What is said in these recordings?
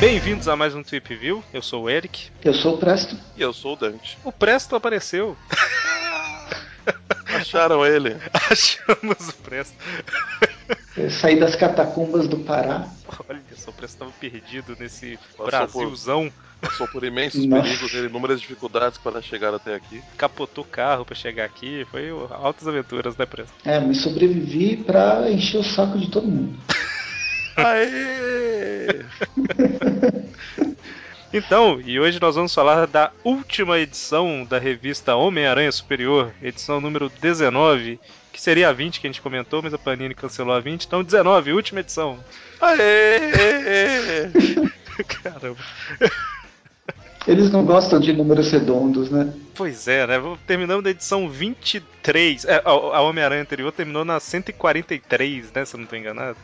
Bem-vindos a mais um Tweep View. Eu sou o Eric. Eu sou o Presto. E eu sou o Dante. O Presto apareceu. Acharam ele. Achamos o Presto. Eu saí das catacumbas do Pará. Olha só, o Presto estava perdido nesse Passou Brasilzão. Passou por imensos Nossa. perigos e inúmeras dificuldades para chegar até aqui. Capotou o carro pra chegar aqui. Foi altas aventuras, né, Presto? É, mas sobrevivi pra encher o saco de todo mundo. Aê! Então, e hoje nós vamos falar da última edição da revista Homem-Aranha Superior, edição número 19, que seria a 20 que a gente comentou, mas a Panini cancelou a 20, então 19, última edição. Aê! Caramba. Eles não gostam de números redondos, né? Pois é, né? Terminamos da edição 23. É, a a Homem-Aranha anterior terminou na 143, né? Se eu não tô enganado.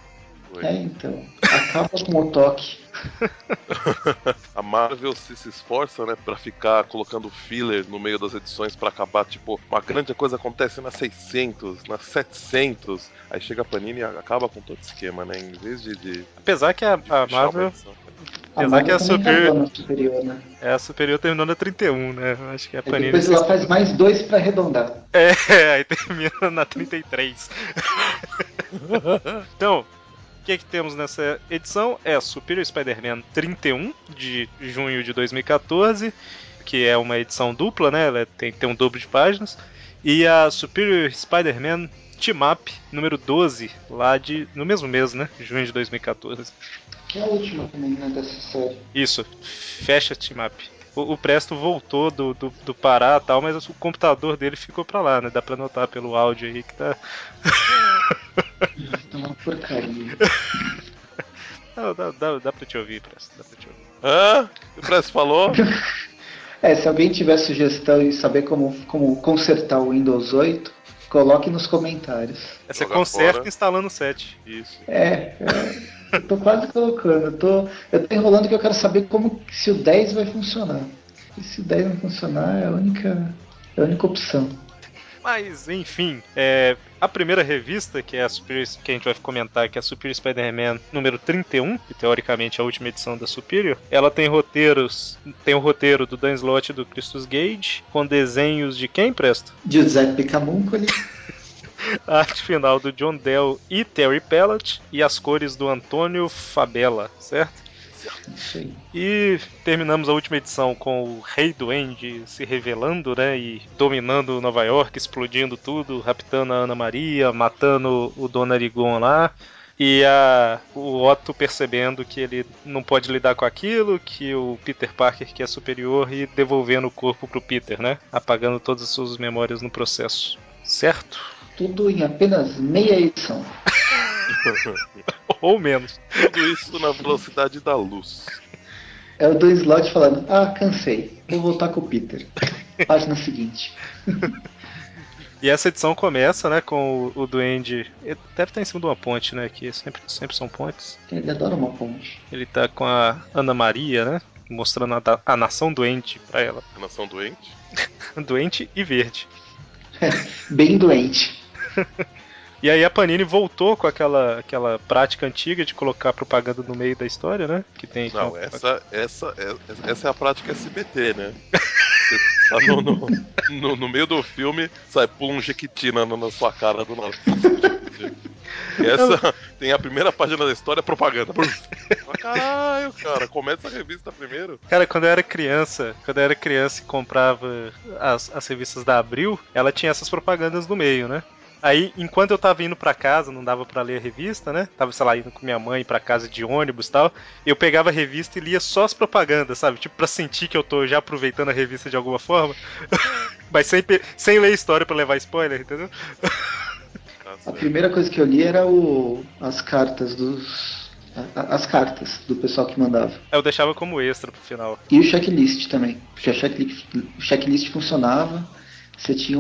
Foi. É, então. Acaba com o toque. A Marvel se, se esforça, né, pra ficar colocando filler no meio das edições pra acabar, tipo, uma grande coisa acontece na 600, na 700, aí chega a Panini e acaba com todo o esquema, né, em vez de, de, Apesar que a, a Marvel. edição. Apesar que a Marvel também Superior- né? É, a superior terminou na 31, né? Acho que a Aí Panini. depois ela faz mais dois pra arredondar. É, aí termina na 33. então, que, que temos nessa edição? É a Superior Spider-Man 31, de junho de 2014, que é uma edição dupla, né? Ela tem, tem um dobro de páginas. E a Superior Spider-Man Team Up, número 12, lá de. no mesmo mês, né? Junho de 2014. Que é a última também, né, dessa série. Isso, fecha Team Up. O, o Presto voltou do, do, do Pará e tal, mas o computador dele ficou pra lá, né? Dá pra notar pelo áudio aí que tá. É uma porcaria. Não, dá, dá, dá pra te ouvir, Presto. Dá pra te ouvir. Hã? O Press falou? É, se alguém tiver sugestão e saber como, como consertar o Windows 8, coloque nos comentários. É, você Joga conserta fora. instalando o 7. Isso. É, é, eu tô quase colocando. Eu tô, eu tô enrolando que eu quero saber como se o 10 vai funcionar. E se o 10 não funcionar, é a única, é a única opção. Mas, enfim, é, a primeira revista, que é a Superior, que a gente vai comentar, que é a Superior Spider-Man número 31, que teoricamente é a última edição da Superior, ela tem roteiros, tem o roteiro do Dan Slott e do Christus Gage, com desenhos de quem, Presto? Giuseppe Camuncoli, A arte final do John Dell e Terry Pellett, e as cores do Antônio Fabella, certo? Isso aí. E terminamos a última edição com o Rei Duende se revelando, né? E dominando Nova York, explodindo tudo, raptando a Ana Maria, matando o Dona Arigon lá. E a, o Otto percebendo que ele não pode lidar com aquilo, que o Peter Parker que é superior e devolvendo o corpo pro Peter, né? Apagando todas as suas memórias no processo. Certo? Tudo em apenas meia edição. Ou menos. Tudo isso na velocidade da luz. É o do slot falando, ah, cansei, vou voltar com o Peter. Página seguinte. E essa edição começa, né, com o, o Duende. Ele deve estar em cima de uma ponte, né? Que sempre, sempre são pontes. Ele adora uma ponte. Ele tá com a Ana Maria, né? Mostrando a, a nação doente pra ela. Nação doente. Doente e verde. Bem doente. E aí a Panini voltou com aquela, aquela prática antiga de colocar propaganda no meio da história, né? Que tem. Não, essa, essa, é- essa é a prática SBT, né? Tá no, no, no- no meio do filme, sai, pula um jequiti na, na sua cara do nada. E essa tem a primeira página da história, propaganda. Caralho, cara, começa a revista primeiro. Cara, quando eu era criança, quando eu era criança e comprava as, as revistas da Abril, ela tinha essas propagandas no meio, né? Aí, enquanto eu tava indo pra casa, não dava pra ler a revista, né? Tava, sei lá, indo com minha mãe pra casa de ônibus e tal. Eu pegava a revista e lia só as propagandas, sabe? Tipo, pra sentir que eu tô já aproveitando a revista de alguma forma. Mas sem, sem ler história pra levar spoiler, entendeu? A primeira coisa que eu li era o, as cartas dos. a- As cartas do pessoal que mandava. Aí eu deixava como extra pro final. E o checklist também. Porque a checklist, o checklist funcionava. Você tinha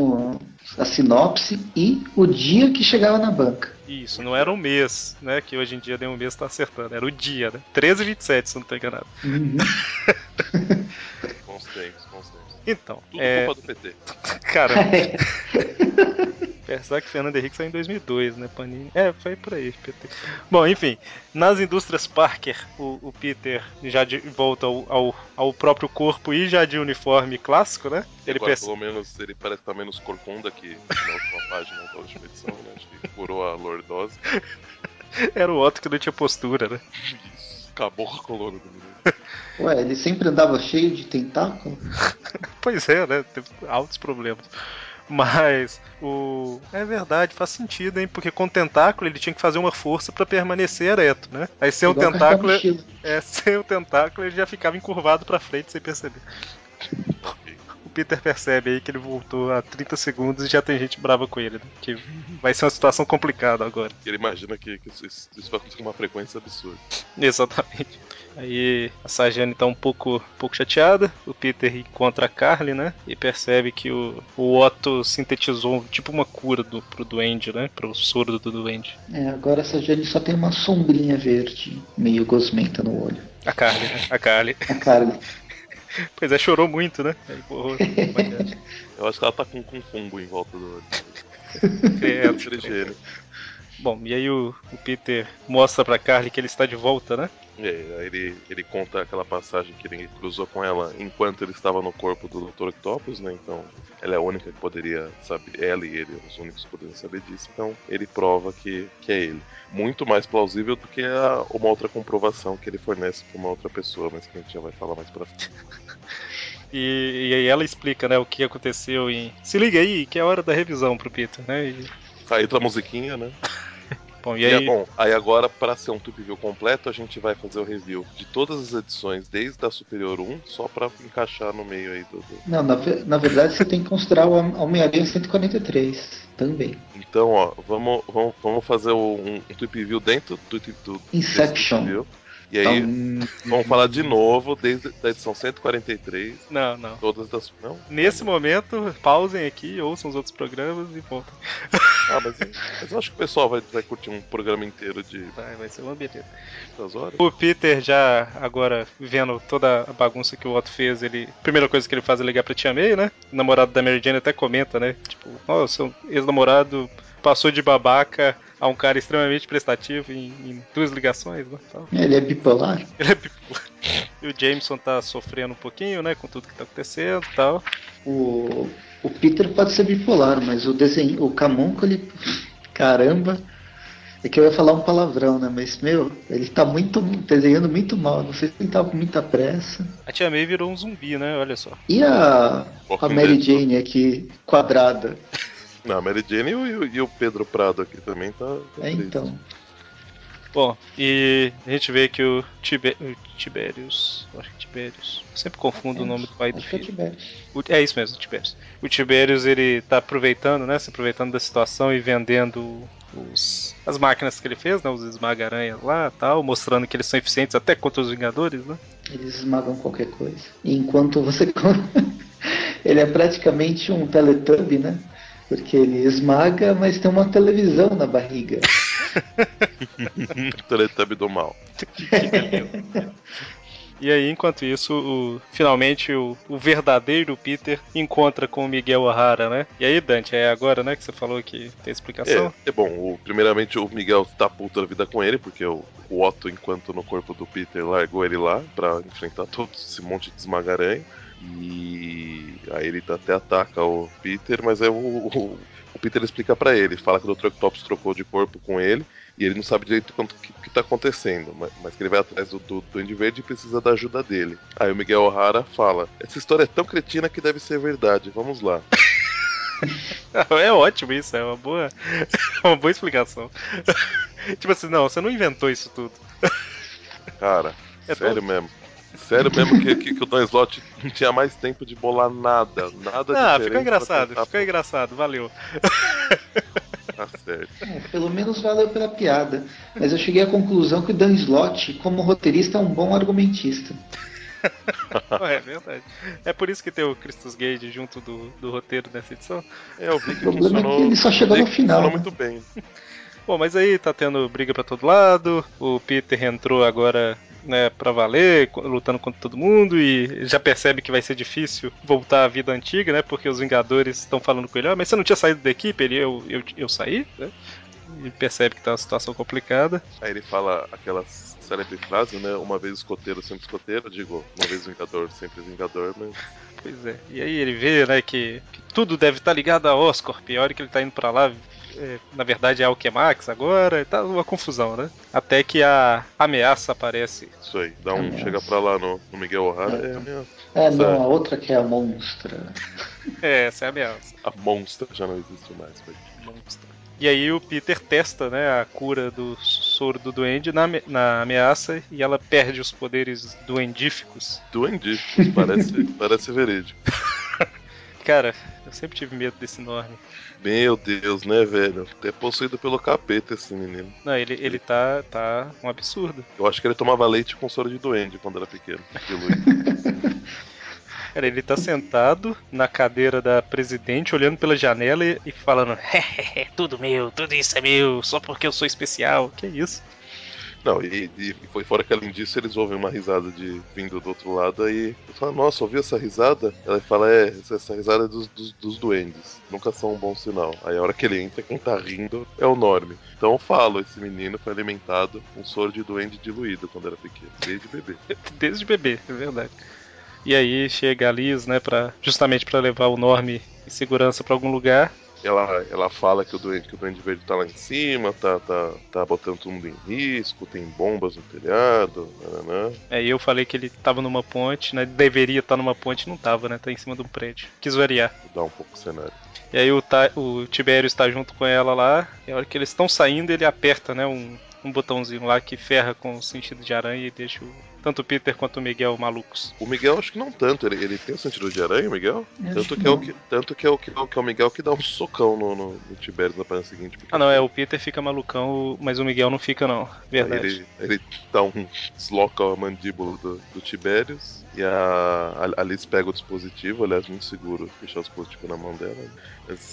a sinopse e o dia que chegava na banca. Isso, não era um mês, né? Que hoje em dia nem um mês tá acertando. Era o dia, né? 13 e 27, se eu não tô enganado. Uhum. Bons tempos, bons tempos. Então, Tudo é. culpa do PT. Cara, apesar que Fernando Henrique saiu em 2002, né? Panini. É, foi por aí, PT. Bom, enfim, nas indústrias Parker, o, o Peter já de volta ao, ao, ao próprio corpo e já de uniforme clássico, né? Ele Agora, perce- pelo menos, ele parece estar menos corcunda que na última página da última edição, né? Acho que curou a lordose. Era o Otto que não tinha postura, né? Isso. Acabou com a coluna do menino. Ué, ele sempre andava cheio de tentáculo? Pois é, né? Teve altos problemas. Mas o. É verdade, faz sentido, hein? Porque com o tentáculo ele tinha que fazer uma força pra permanecer ereto, né? Aí sem o Igual carregar tentáculo. É, sem o tentáculo ele já ficava encurvado pra frente sem perceber. Peter percebe aí que ele voltou a 30 segundos e já tem gente brava com ele, né? Que vai ser uma situação complicada agora. Ele imagina que, que isso, isso- vai acontecer com uma frequência absurda. Exatamente. Aí a Sajane tá um pouco, um pouco chateada. O Peter encontra a Carly, né? E percebe que o, o Otto sintetizou tipo uma cura do, pro Duende, né? Pro surdo do Duende. É, agora essa Jane só tem uma sombrinha verde, meio gosmenta no olho. A Carly, né? A Carly. A Carly. Pois é, chorou muito, né? Aí borrou a maquiagem. Eu acho que ela tá com, com fungo em volta do olho. Credo, Trigênio. Bom, e aí o, o Peter mostra pra Carly que ele está de volta, né? E aí, aí ele, ele conta aquela passagem que ele cruzou com ela enquanto ele estava no corpo do Dr. Octopus, né? Então, ela é a única que poderia saber, ela e ele, os únicos que poderiam saber disso. Então, ele prova que, que é ele. Muito mais plausível do que a- uma outra comprovação que ele fornece pra uma outra pessoa, mas que a gente já vai falar mais pra frente. E, e aí ela explica, né, o que aconteceu em. Se liga aí, que é a hora da revisão pro Peter, né? E, Aí entra a musiquinha, né? Bom, e E, aí. é bom, aí agora, para ser um Tweep Review completo, a gente vai fazer o review de todas as edições, desde a Superior 1, só pra encaixar no meio aí do. Não, na, na verdade você tem que considerar o Hom- Homem-Aranha 143 também. Então, ó, vamos, vamos, vamos fazer um, um Tweep Review dentro do, do, Inception. E aí, Então, vamos falar de novo, desde a edição 143, Não, não. todas das. Não? Nesse momento, pausem aqui, ouçam os outros programas e voltem. Ah, mas, mas eu acho que o pessoal vai, vai curtir um programa inteiro de Vai, vai ser uma beleza. duas horas. O Peter já agora vendo toda a bagunça que o Otto fez, ele. Primeira coisa que ele faz é ligar pra Tia May, né? O namorado da Mary Jane até comenta, né? Tipo, ó, seu ex-namorado passou de babaca a um cara extremamente prestativo em, em duas ligações, né? Tal. ele é bipolar. Ele é bipolar. E o Jameson tá sofrendo um pouquinho, né? Com tudo que tá acontecendo e tal. O, o Peter pode ser bipolar, mas o desenho, o Camonco, ele. Caramba! É que eu ia falar um palavrão, né? Mas, meu, ele tá muito desenhando muito mal. Não sei se ele tava com muita pressa. A Tia May virou um zumbi, né? Olha só. E a, a Mary Dead. Jane aqui, quadrada? Não, a Mary Jane e o, e o Pedro Prado aqui também tá. tá É, triste. então. Bom, e a gente vê que o, Tibe o Tiberius. eu Acho que Tiberius. Sempre confundo o nome do pai do Acho que é filho. Tibete. O- É isso mesmo, o Tiberius. O Tiberius ele tá aproveitando, né? Se aproveitando da situação e vendendo os, as máquinas que ele fez, né? Os esmaga-aranhas lá tal, mostrando que eles são eficientes até contra os Vingadores, né? Eles esmagam qualquer coisa. E enquanto você. ele é praticamente um Teletubby, né? Porque ele esmaga, mas tem uma televisão na barriga. Teletubby do mal. E aí, enquanto isso, o- finalmente o, o verdadeiro Peter encontra com o Miguel O'Hara, né? E aí, Dante, é agora, né, que você falou que tem explicação? É, é bom, o- primeiramente o Miguel tá puto da vida com ele, porque o, o Otto, enquanto no corpo do Peter, largou ele lá pra enfrentar todo esse monte de esmagaranha. E aí ele até ataca o Peter, mas aí o, o, o Peter explica pra ele, fala que o Dr. Octopus trocou de corpo com ele e ele não sabe direito o que, que tá acontecendo, mas, mas que ele vai atrás do, do Duende Verde e precisa da ajuda dele. Aí o Miguel O'Hara fala: Essa história é tão cretina que deve ser verdade, vamos lá. É ótimo isso, é uma boa, é uma boa explicação. tipo assim, não, você não inventou isso tudo. Cara, É sério mesmo. Sério mesmo que, que, que o Don Slot não tinha mais tempo de bolar nada. Nada Ah, ficou engraçado, tentar- ficou engraçado, valeu. Tá certo. É, pelo menos valeu pela piada. Mas eu cheguei à conclusão que o Dan Slott, como roteirista, é um bom argumentista. é verdade. É por isso que tem o Christus Gage junto do, do roteiro dessa edição. É, eu vi O que problema é funcionou. que ele só chegou no final. Né? muito bem. Bom, mas aí tá tendo briga pra todo lado. O Peter entrou agora, né, pra valer, lutando contra todo mundo e já percebe que vai ser difícil voltar à vida antiga, né? Porque os Vingadores estão falando com ele: ah, mas você não tinha saído da equipe? Ele, eu, eu, eu saí, né? E percebe que tá uma situação complicada. Aí ele fala aquela célebre frase, né? Uma vez escoteiro, sempre escoteiro. Digo, uma vez vingador, sempre vingador, mas. Pois é. E aí ele vê, né, que, que tudo deve estar ligado a Oscorp. E a hora que ele tá indo pra lá, na verdade é Alquemax agora, e tá uma confusão, né? Até que a ameaça aparece. Isso aí. Dá um. Ameaça. Chega pra lá no, no Miguel O'Hara, é ameaça. É, não, a outra que é a monstra. É, essa é a ameaça. A monstra já não existe mais. Foi. Monstro. E aí o Peter testa, né, a cura do soro do duende na, na ameaça e ela perde os poderes duendíficos. Duendíficos, parece, parece verídico. Cara, eu sempre tive medo desse nome. Meu Deus, né, velho? É possuído pelo capeta esse menino. Não, ele, ele tá, tá um absurdo. Eu acho que ele tomava leite com soro de duende quando era pequeno. Cara, ele tá sentado na cadeira da presidente, olhando pela janela e, e falando: "Hehehe, tudo meu, tudo isso é meu, só porque eu sou especial. Que isso? Não, e, e foi fora que além disso eles ouvem uma risada de vindo do outro lado. Ele fala, nossa, ouviu essa risada? Ela fala, é, essa, risada é dos, dos, dos duendes. Nunca são um bom sinal. Aí a hora que ele entra, quem tá rindo é o Norme. Então eu falo, esse menino foi alimentado com soro de duende diluído quando era pequeno, desde bebê. Desde bebê, é verdade. E aí chega a Liz, né, pra, justamente pra levar o Norme em segurança pra algum lugar. Ela, ela fala que o, duende, que o Duende Verde tá lá em cima, tá, tá, tá botando todo mundo em risco, tem bombas no telhado, nananã. Aí eu falei que ele tava numa ponte, né? Deveria estar numa ponte, não tava, né? Tá em cima de um prédio. Quis variar. Mudar um pouco o cenário. E aí o, o Tibério está junto com ela lá. E a hora que eles estão saindo, ele aperta, né? Um, um botãozinho lá que ferra com o sentido de aranha e deixa o- tanto o Peter quanto o Miguel malucos. O Miguel acho que não tanto, ele, ele tem o sentido de aranha, o Miguel? Tanto que que, é o que, tanto que é o que, que é o Miguel que dá um socão no, no, no Tiberius na página seguinte. porque Ah, não, é o Peter fica malucão, mas o Miguel não fica, não. Verdade. ele, ele dá um desloca a mandíbula do, do Tiberius e a, a Alice pega o dispositivo, aliás, muito seguro deixar o dispositivo na mão dela.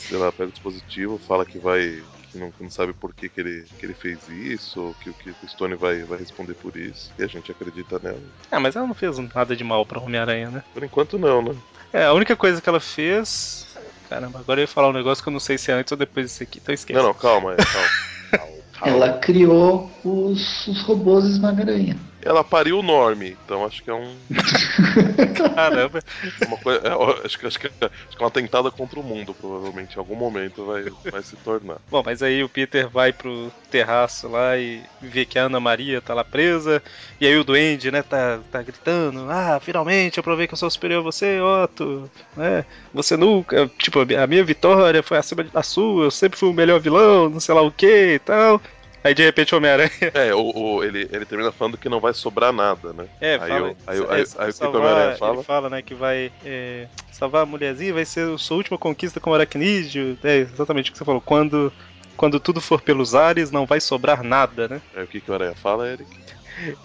Ela pega o dispositivo, fala que vai. Que não, que não sabe por que, que, ele, que ele fez isso, ou que, que o Stone vai, vai responder por isso. E a gente acredita nela. Ah, mas ela não fez nada de mal pra Homem-Aranha, né? Por enquanto não, né? É, a única coisa que ela fez. Caramba, agora eu ia falar um negócio que eu não sei se é antes ou depois disso aqui, então esquece. Não, não, calma, é, calma. calma, calma. Ela criou os, os robôs esmaga-aranha. Ela pariu o Norme, então acho que é um. Caramba. Uma coisa, é, acho, que, acho, que, acho que é uma tentada contra o mundo, provavelmente. Em algum momento vai, vai se tornar. Bom, mas aí o Peter vai pro terraço lá e vê que a Ana Maria tá lá presa. E aí o Duende, né, tá, tá gritando: Ah, finalmente eu provei que eu sou superior a você, Otto. Né? Você nunca. Tipo, a minha vitória foi acima da sua, eu sempre fui o melhor vilão, não sei lá o que e tal. Aí de repente o Homem-Aranha. É, o, o- ele, ele termina falando que não vai sobrar nada, né? É, Aí fala. eu- aí eu- é, aí- aí o que que o salvar- Homem-Aranha fala? Ele fala, né, que vai é, salvar a mulherzinha, vai ser a sua última conquista como aracnídeo. É exatamente o que você falou. Quando, quando tudo for pelos ares, não vai sobrar nada, né? Aí o que, que o Aranha fala, Eric?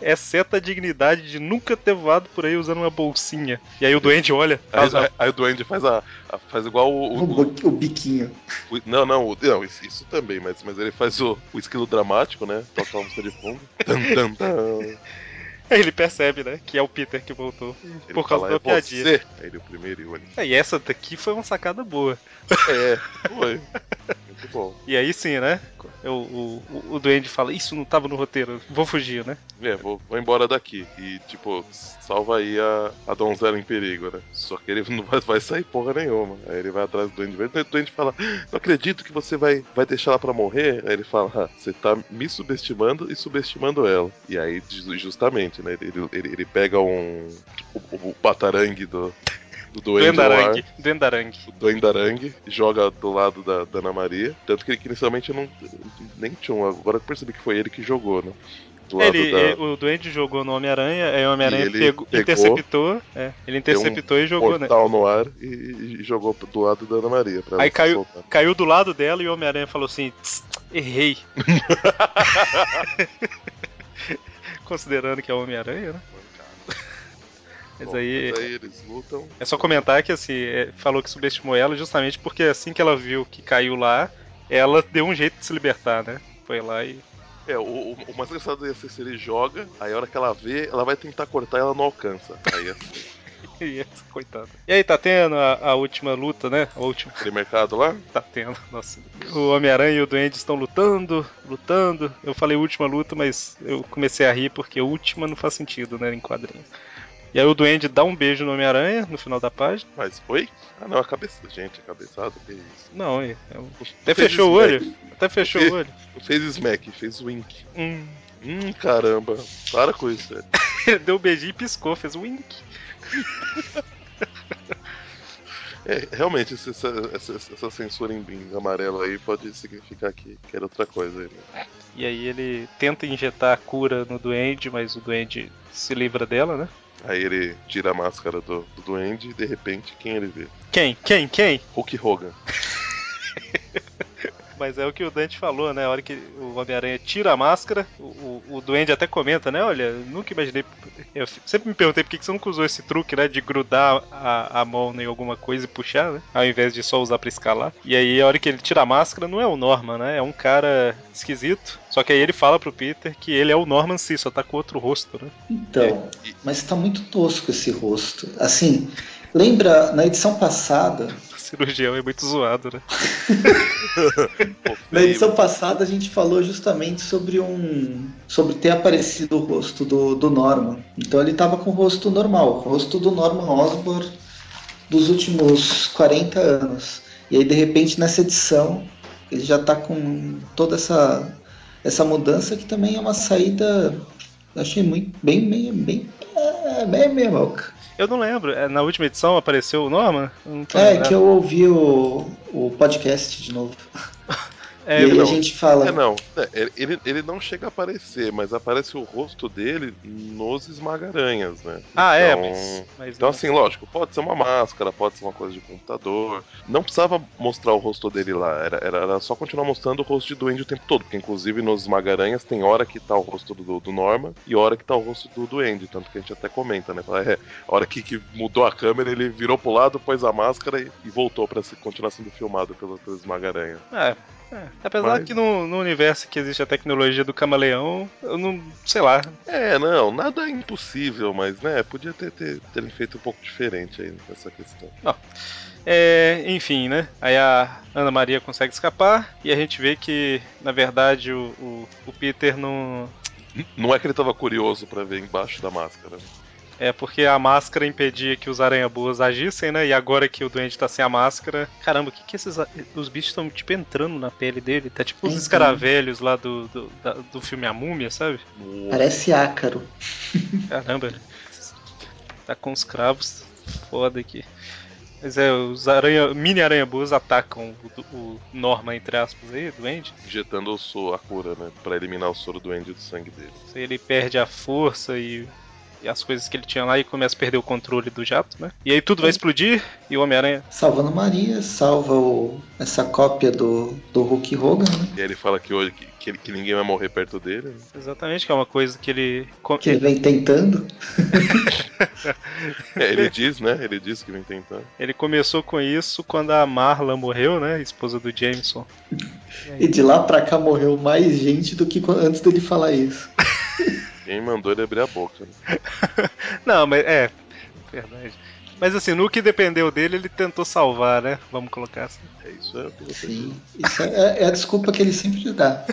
Exceto a dignidade de nunca ter voado por aí usando uma bolsinha. E aí o doente olha. Aí, a- aí- aí o Duende faz a. a- faz igual o. O, o- bo- o biquinho. o- não, não, o- não, isso, isso também, mas, mas ele faz o, o esquilo dramático, né? Toca uma música de fundo. Tan, tan, tan. Aí ele percebe, né, que é o Peter que voltou. Ele Por causa fala, da é piadinha. Você. Aí ele é o primeiro e. É, e essa daqui foi uma sacada boa. É, foi. Muito bom. E aí sim, né? O, o, o, o Duende fala, isso não tava no roteiro, vou fugir, né? É, vou, vou embora daqui. E, tipo, salva aí a, a donzela em perigo, né? Só que ele não vai, vai sair porra nenhuma. Aí ele vai atrás do Duende Verde. O Duende fala: Não acredito que você vai, vai deixar ela pra morrer. Aí ele fala: "Ah, Você tá me subestimando e subestimando ela. E aí, ju- né? Ele, ele, ele pega um. O, o batarangue do. Do Duende Duendarangue. Duendarangue. o Duendarangue, joga do lado da, da Ana Maria. Tanto que, inicialmente eu não. Nem tinha um. Agora eu percebi que foi ele que jogou, né? Lado Ele, da. é, o Duende jogou no Homem-Aranha, aí o Homem-Aranha ele pegou- pegou, interceptou, é, ele interceptou e jogou, né? no ar e, e jogou do lado da Ana Maria. Aí caiu- soltar. Caiu do lado dela e o Homem-Aranha falou assim: "Tss, errei. Considerando que é Homem-Aranha, né? Mas Bom, aí. mas aí eles lutam. É só comentar que assim, é, falou que subestimou ela justamente porque assim que ela viu que caiu lá, ela deu um jeito de se libertar, né? Foi lá e. É, o, o, mais engraçado ia ser se ele joga, aí a hora que ela vê, ela vai tentar cortar e ela não alcança. Aí assim, e essa, coitada. E aí, tá tendo a, a última luta, né? A última. aquele mercado lá, Tá tendo, nossa. O Homem-Aranha e o Duende estão lutando, lutando. Eu falei última luta, mas eu comecei a rir porque última não faz sentido, né, em quadrinhos. E aí o Duende dá um beijo no Homem-Aranha no final da página. mas foi? Ah não, a cabeça. Gente, a cabeçada, isso. Não, é, é um- até Fez fechou o smack. olho. Até fechou o olho. Fez smack, fez wink. Hum. Hum, caramba. Para com isso, velho. Deu um beijinho e piscou, fez wink. É, realmente, essa, essa, essa censura em, em amarelo aí pode significar que, que era outra coisa. aí, né? E aí ele tenta injetar a cura no Duende, mas o Duende se livra dela, né? Aí ele tira a máscara do, do duende e de repente, quem ele vê? Quem? Quem? Quem? Hulk Hogan. Mas é o que o Dante falou, né? A hora que o Homem-Aranha tira a máscara, o, o, o Duende até comenta, né? Olha, nunca imaginei. Eu sempre me perguntei por que você nunca usou esse truque, né? De grudar a, a mão em alguma coisa e puxar, né? Ao invés de só usar pra escalar. E aí, a hora que ele tira a máscara, não é o Norman, né? É um cara esquisito. Só que aí ele fala pro Peter que ele é o Norman sim, só tá com outro rosto, né? Então, E- mas tá muito tosco esse rosto. Assim, lembra na edição passada, cirurgião é muito zoado, né? Pô, na edição passada a gente falou justamente sobre um, sobre ter aparecido o rosto do, do Norman. Então ele tava com o rosto normal, o rosto do Norman Osborn dos últimos 40 anos. E aí de repente nessa edição ele já tá com toda essa essa mudança que também é uma saída achei muito bem bem bem é, bem meia boca. Eu não lembro. é, Na última edição apareceu o Norman? É, lembrado. que eu ouvi o, o podcast de novo. É, e aí não. a gente fala. É, não. É, ele- ele, não chega a aparecer, mas aparece o rosto dele nos esmagaranhas, né? Ah, é, Então- mas. mas Então, não- assim, lógico, pode ser uma máscara, pode ser uma coisa de computador. Não precisava mostrar o rosto dele lá, era, era, era só continuar mostrando o rosto de Duende o tempo todo, porque inclusive nos Esmagaranhas tem hora que tá o rosto do, do Norman e hora que tá o rosto do Duende, tanto que a gente até comenta, né? Fala, É, a hora que, que mudou a câmera, ele virou pro lado, pôs a máscara e, e voltou pra se, continuar sendo filmado pelo, pelo Esmagaranha. É, é. Apesar Mas- que no, no universo que existe a tecnologia do camaleão, eu não. sei lá. É, não, nada é impossível, mas né, podia ter, ter, terem feito um pouco diferente aí nessa questão. É, enfim, né? Aí a Ana Maria consegue escapar e a gente vê que, na verdade, o, o, o Peter não. Não é que ele tava curioso pra ver embaixo da máscara. É porque a máscara impedia que os aranha-boas agissem, né? E agora que o doente tá sem a máscara. Caramba, o que que esses. Os bichos estão, tipo, entrando na pele dele? Tá tipo os escaravelhos lá do, do, da- do filme A Múmia, sabe? Parece ácaro. Caramba. Tá com os cravos foda aqui. Mas é, os aranha, mini aranha-boas atacam o, o Norma, entre aspas, aí, doente. injetando o so- a cura, né? Pra eliminar o soro doente do sangue dele. Ele perde a força e as coisas que ele tinha lá e começa a perder o controle do jato, né? E aí tudo vai explodir e o Homem-Aranha. Salvando Maria, salva o, essa cópia do, do Hulk Hogan, né? E aí ele fala que hoje que, que, ele- que ninguém vai morrer perto dele. né? Exatamente, que é uma coisa que ele. Que ele vem tentando. É, ele diz, né? Ele diz que vem tentando. Ele começou com isso quando a Marla morreu, né? Esposa do Jameson. E de lá pra cá morreu mais gente do que antes dele falar isso. Quem mandou ele abrir a boca. Né? Não, mas é. Verdade. Mas assim, no que dependeu dele, ele tentou salvar, né? Vamos colocar assim. É isso é o que você Sim. Isso é, é a desculpa que ele sempre dá.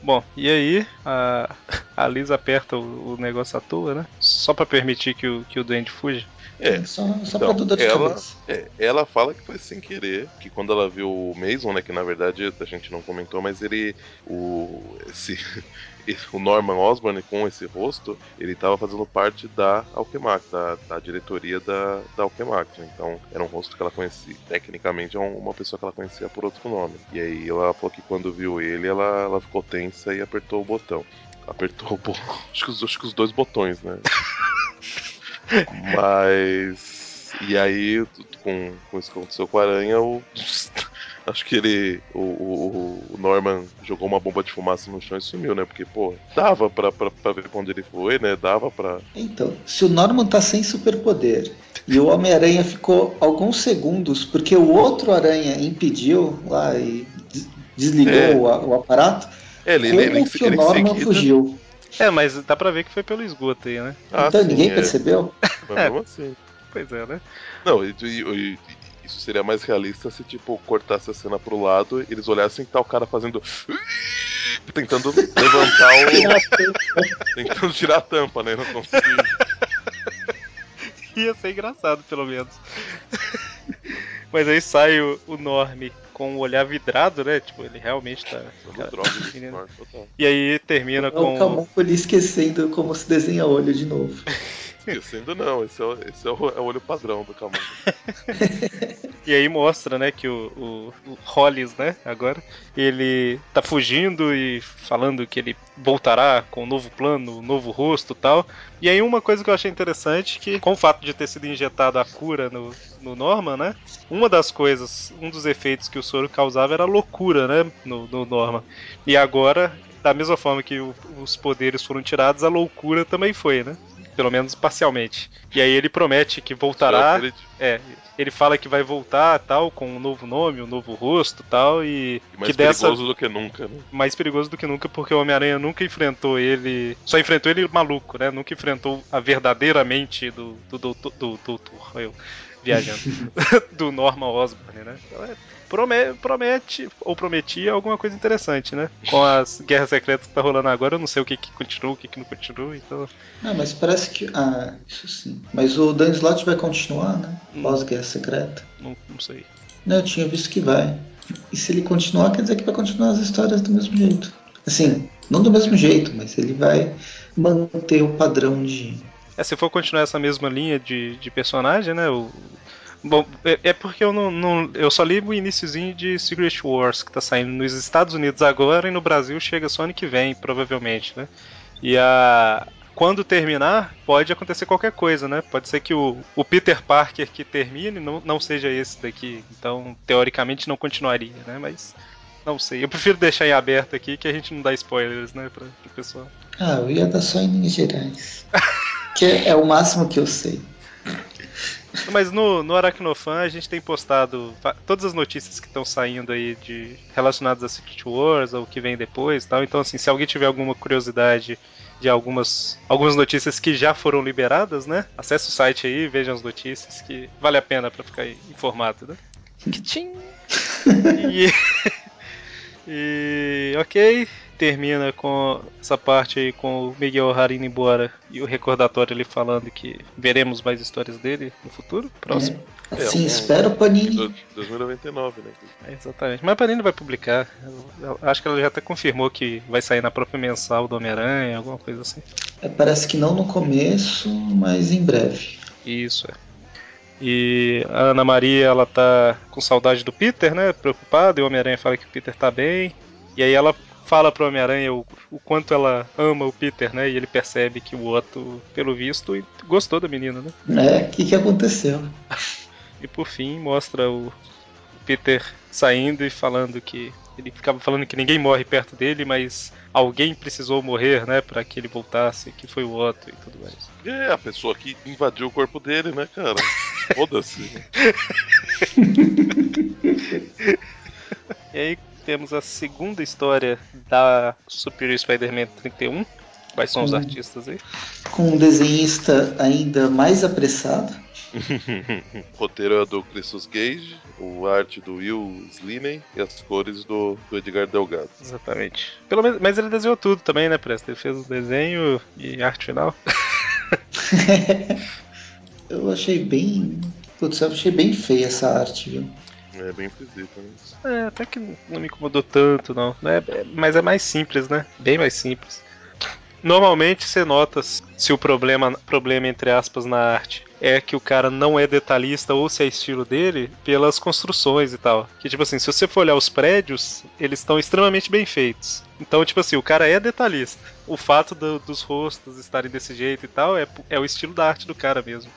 Bom, e aí a, a Liz aperta o, o negócio à toa, né? Só pra permitir que o, que o Duende fuja. É, Só, só Então, pra dor de ela- cabeça. É, ela fala que foi sem querer, que quando ela viu o Mason, né, que na verdade a gente não comentou, mas ele, o, esse- o Norman Osborn com esse rosto, ele estava fazendo parte da Alchemax, da, da diretoria da, da Alchemax, né? então era um rosto que ela conhecia, tecnicamente é um- uma pessoa que ela conhecia por outro nome. E aí ela falou que quando viu ele, ela, ela ficou tensa e apertou o botão. Apertou o bo... acho, que os, acho que os dois botões, né? Mas. E aí, com, com isso que aconteceu com a aranha, o, Acho que ele. O, o, o, Norman jogou uma bomba de fumaça no chão e sumiu, né? Porque, pô, dava pra, pra, pra ver pra onde ele foi, né? Dava pra. Então, se o Norman tá sem superpoder e o Homem-Aranha ficou alguns segundos porque o outro aranha impediu lá e desligou é. o, o, aparato, é, ele, como ele, que ele, o Norman seguida... fugiu? É, mas dá pra ver que foi pelo esgoto aí, né? Ah, então sim, ninguém é. percebeu? Mas é. assim. Pois é, né? Não, e, e, isso seria mais realista se, tipo, cortasse a cena pro lado e eles olhassem e tá o cara fazendo. Tentando levantar o. tentando tirar a tampa, né? Não consegui. Ia ser engraçado, pelo menos. Mas aí sai o, o Norme com o olhar vidrado, né? Tipo, ele realmente tá. Cara, e aí termina com. O Camufo esquecendo como se desenha olho de novo. Esquecendo não, esse é o, esse é o, é olho padrão do Camão. e aí mostra, né, que o, o, o Hollis, né, agora, ele tá fugindo e falando que ele voltará com um novo plano, um novo rosto tal. E aí uma coisa que eu achei interessante, que com o fato de ter sido injetado a cura no, no Norman, né, uma das coisas, um dos efeitos que o soro causava era loucura, né, no, no Norman. E agora da mesma forma que os poderes foram tirados, a loucura também foi, né? Pelo menos parcialmente. E aí ele promete que voltará. É, ele fala que vai voltar tal, com um novo nome, um novo rosto tal, e. e mais que perigoso dessa... do que nunca, né? Mais perigoso do que nunca, porque o Homem-Aranha nunca enfrentou ele. Só enfrentou ele maluco, né? Nunca enfrentou a verdadeiramente do doutor. Do, do, do, eu viajando. do Norman Osborn, né? Então é promete, promete, ou prometia alguma coisa interessante, né? Com as guerras secretas que tá rolando agora, eu não sei o que, que continua, o que, que não continua, então. Não, mas parece que. Ah, isso sim. Mas o Dan Slott vai continuar, né? Hum. Pós-guerra secreta. Não, não sei. Não, eu tinha visto que vai. E se ele continuar, quer dizer que vai continuar as histórias do mesmo jeito. Assim, não do mesmo jeito, mas ele vai manter o padrão de. É, se for continuar essa mesma linha de, de personagem, né? O, Bom, é, é porque eu não, não, Eu só li o iníciozinho de Secret Wars, que tá saindo nos Estados Unidos agora e no Brasil chega só ano que vem, provavelmente, né? E a. Quando terminar, pode acontecer qualquer coisa, né? Pode ser que o, o Peter Parker que termine não, não seja esse daqui. Então, teoricamente, não continuaria, né? Mas não sei. Eu prefiro deixar em aberto aqui que a gente não dá spoilers, né, pra, pro pessoal. Ah, eu ia dar só em linhas gerais. que é, o máximo que eu sei. Mas no, no Aracnofan a gente tem postado todas as notícias que estão saindo aí de relacionadas a Secret Wars ou o que vem depois tal. Então, assim, se alguém tiver alguma curiosidade de algumas, algumas notícias que já foram liberadas, né? Acesse o site aí, veja as notícias que vale a pena para ficar informado, né? e, e ok, termina com essa parte aí com o Miguel O'Hara indo embora e o recordatório ali falando que veremos mais histórias dele no futuro, próximo. É, assim, é, espero o Panini. 2099, né? É, exatamente. Mas a Panini vai publicar. Eu acho que ela já até confirmou que vai sair na própria mensal do Homem-Aranha, alguma coisa assim. É, parece que não no começo, mas em breve. Isso, é. E a Ana Maria, ela tá com saudade do Peter, né? Preocupada, e o Homem-Aranha fala que o Peter tá bem. E aí ela fala pro Homem-Aranha o, o, quanto ela ama o Peter, né? E ele percebe que o Otto, pelo visto, gostou da menina, né? É, o que, que aconteceu? e por fim mostra o Peter saindo e falando que ele ficava falando que ninguém morre perto dele, mas alguém precisou morrer, né, para que ele voltasse, que foi o Otto e tudo mais. É, a pessoa que invadiu o corpo dele, né, cara? Foda-se. e aí temos a segunda história da Superior Spider-Man 31. Quais são com, os artistas aí? Com um desenhista ainda mais apressado. o roteiro é do Christos Gage, o arte do Will Sliney e as cores do, do Edgar Delgado. Exatamente. Pelo menos, mas ele desenhou tudo também, né, Presta? Ele fez o desenho e arte final. eu achei bem. Putz, eu achei bem feia essa arte, viu? É bem esquisito, né? É, até que não me incomodou tanto, não. É, é, mas é mais simples, né? Bem mais simples. Normalmente você nota se o problema, problema, entre aspas, na arte é que o cara não é detalhista ou se é estilo dele pelas construções e tal. Que tipo assim, se você for olhar os prédios, eles estão extremamente bem feitos. Então, tipo assim, o cara é detalhista. O fato do- dos rostos estarem desse jeito e tal é, é o estilo da arte do cara mesmo.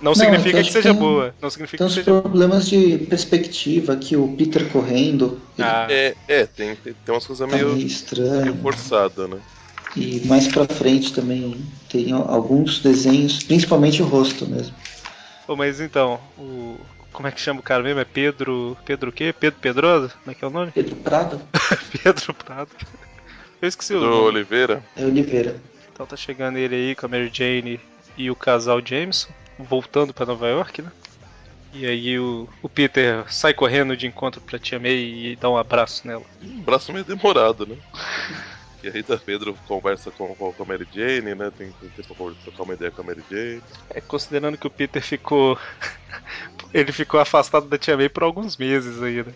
Não, Não, significa então que seja tem- boa. Não significa Tem que uns seja problemas de perspectiva que o Peter correndo ele Ah, É, é tem, tem, umas coisas tá meio, meio meio forçadas, né? E mais pra frente também tem alguns desenhos, principalmente o rosto mesmo. Pô, mas então, o. Como é que chama o cara mesmo? É Pedro. Pedro o quê? Pedro Pedrosa? Como é que é o nome? Pedro Prado Pedro Prado. Eu esqueci o Do nome. Oliveira. é Oliveira. Então tá chegando ele aí com a Mary Jane e o casal Jameson, voltando pra Nova York, né? E aí o, o Peter sai correndo de encontro pra Tia May e dá um abraço nela. Um braço meio demorado, né? E a Rita Pedro conversa com, com a Mary Jane, né? Tem, tem tempo pra trocar uma ideia com a Mary Jane. É, considerando que o Peter ficou. ele ficou afastado da Tia May por alguns meses aí, né?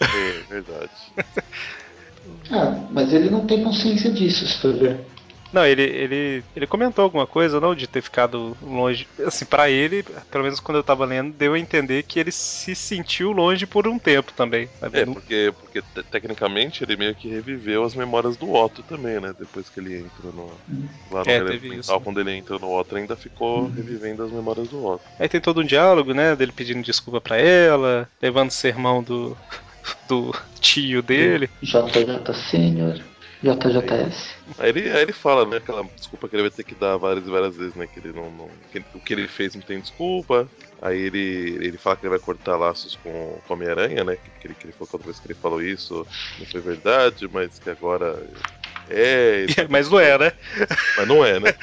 É, verdade. Ah, mas ele não tem consciência disso, se for ver. Não, ele, ele, ele comentou alguma coisa, não, de ter ficado longe. Assim, pra ele, pelo menos quando eu tava lendo, deu a entender que ele se sentiu longe por um tempo também. sabe? É, Não- porque, porque te- tecnicamente ele meio que reviveu as memórias do Otto também, né? Depois que ele entra no, lá no É, teve Mental, isso, né? quando ele entra no Otto, ainda ficou revivendo as memórias do Otto. Aí tem todo um diálogo, né? Dele pedindo desculpa pra ela, levando sermão do, do tio dele. JJ Sênior, JJS. Aí ele, aí ele fala, né, aquela desculpa que ele vai ter que dar várias e várias vezes, né? Que ele não. não- que o que ele fez não tem desculpa. Aí ele, ele fala que ele vai cortar laços com, com a Homem-Aranha, né? Que, que, ele, que ele falou que outra vez que ele falou isso não foi verdade, mas que agora é. ele tá Mas não é, né? Mas não é, né?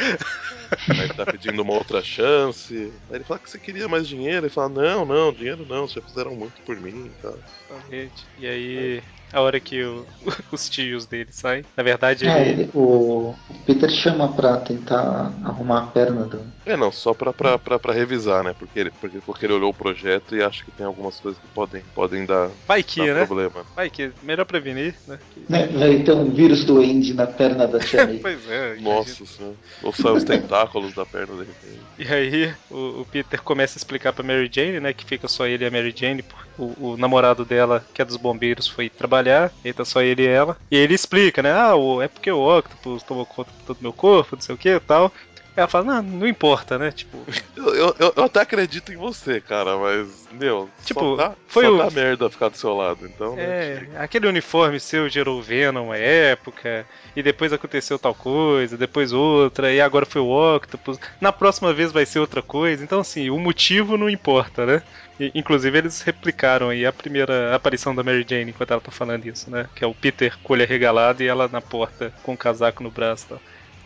Aí ele tá pedindo uma outra chance. Aí ele fala que você queria mais dinheiro. Ele fala, não, não, dinheiro não, vocês já fizeram muito por mim e tal. Exatamente. E aí, a hora que o- os tios dele saem, na verdade É, ele. o, Peter chama pra tentar arrumar a perna do. É, não, só pra, pra, pra, pra revisar, né? Porque ele, porque, porque ele olhou o projeto e acha que tem algumas coisas que podem, podem dar, Vai que, dar né? problema. Vai que, melhor prevenir, né? Que- Né, vai ter um vírus do Andy na perna da Tia May. Pois é. Nossa senhora. Ou saem os tentáculos da perna de repente. E aí o, o Peter começa a explicar pra Mary Jane, né, que fica só ele e a Mary Jane, porque o, o namorado dela, que é dos bombeiros, foi trabalhar, e tá só ele e ela. E ele explica, né, ah, o- é porque o Octopus tomou conta de todo o meu corpo, não sei o que e tal. Ela fala, não, não importa, né, tipo... Eu, eu, eu- até acredito em você, cara, mas, meu, Tipo, tá, foi só o- tá merda ficar do seu lado, então, né? É, chega. aquele uniforme seu gerou Venom uma época, e depois aconteceu tal coisa, depois outra, e agora foi o Octopus. Na próxima vez vai ser outra coisa. Então, assim, o motivo não importa, né? E, inclusive, eles replicaram aí a primeira aparição da Mary Jane enquanto ela tá falando isso, né? Que é o Peter olho arregalado e ela na porta com o casaco no braço e tal.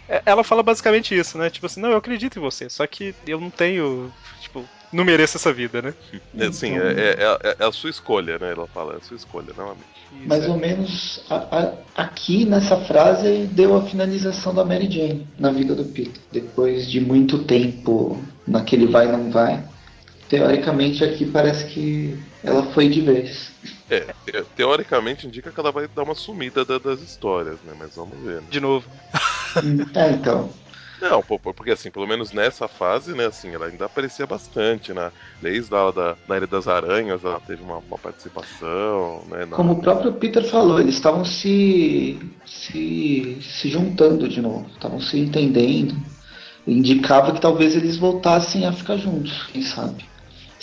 É, Ela fala basicamente isso, né? Tipo assim, não, eu acredito em você, só que eu não tenho. Tipo, não mereço essa vida, né? É, sim, Então- é, é- é- é a sua escolha, né? Ela fala, é a sua escolha, não a minha. Isso, Mais ou menos a- a- aqui nessa frase deu a finalização da Mary Jane na vida do Peter. Depois de muito tempo naquele vai não vai, teoricamente aqui parece que ela foi de vez. É, teoricamente indica que ela vai dar uma sumida da- das histórias, né? Mas vamos ver, né? De novo. É, então. Não, porque assim, pelo menos nessa fase, né, assim, ela ainda aparecia bastante, né? Desde a da, da Ilha das Aranhas, ela teve uma, uma participação, né? na- Como o próprio Peter falou, eles estavam se, se, se juntando de novo, estavam se entendendo. Indicava que talvez eles voltassem a ficar juntos, quem sabe.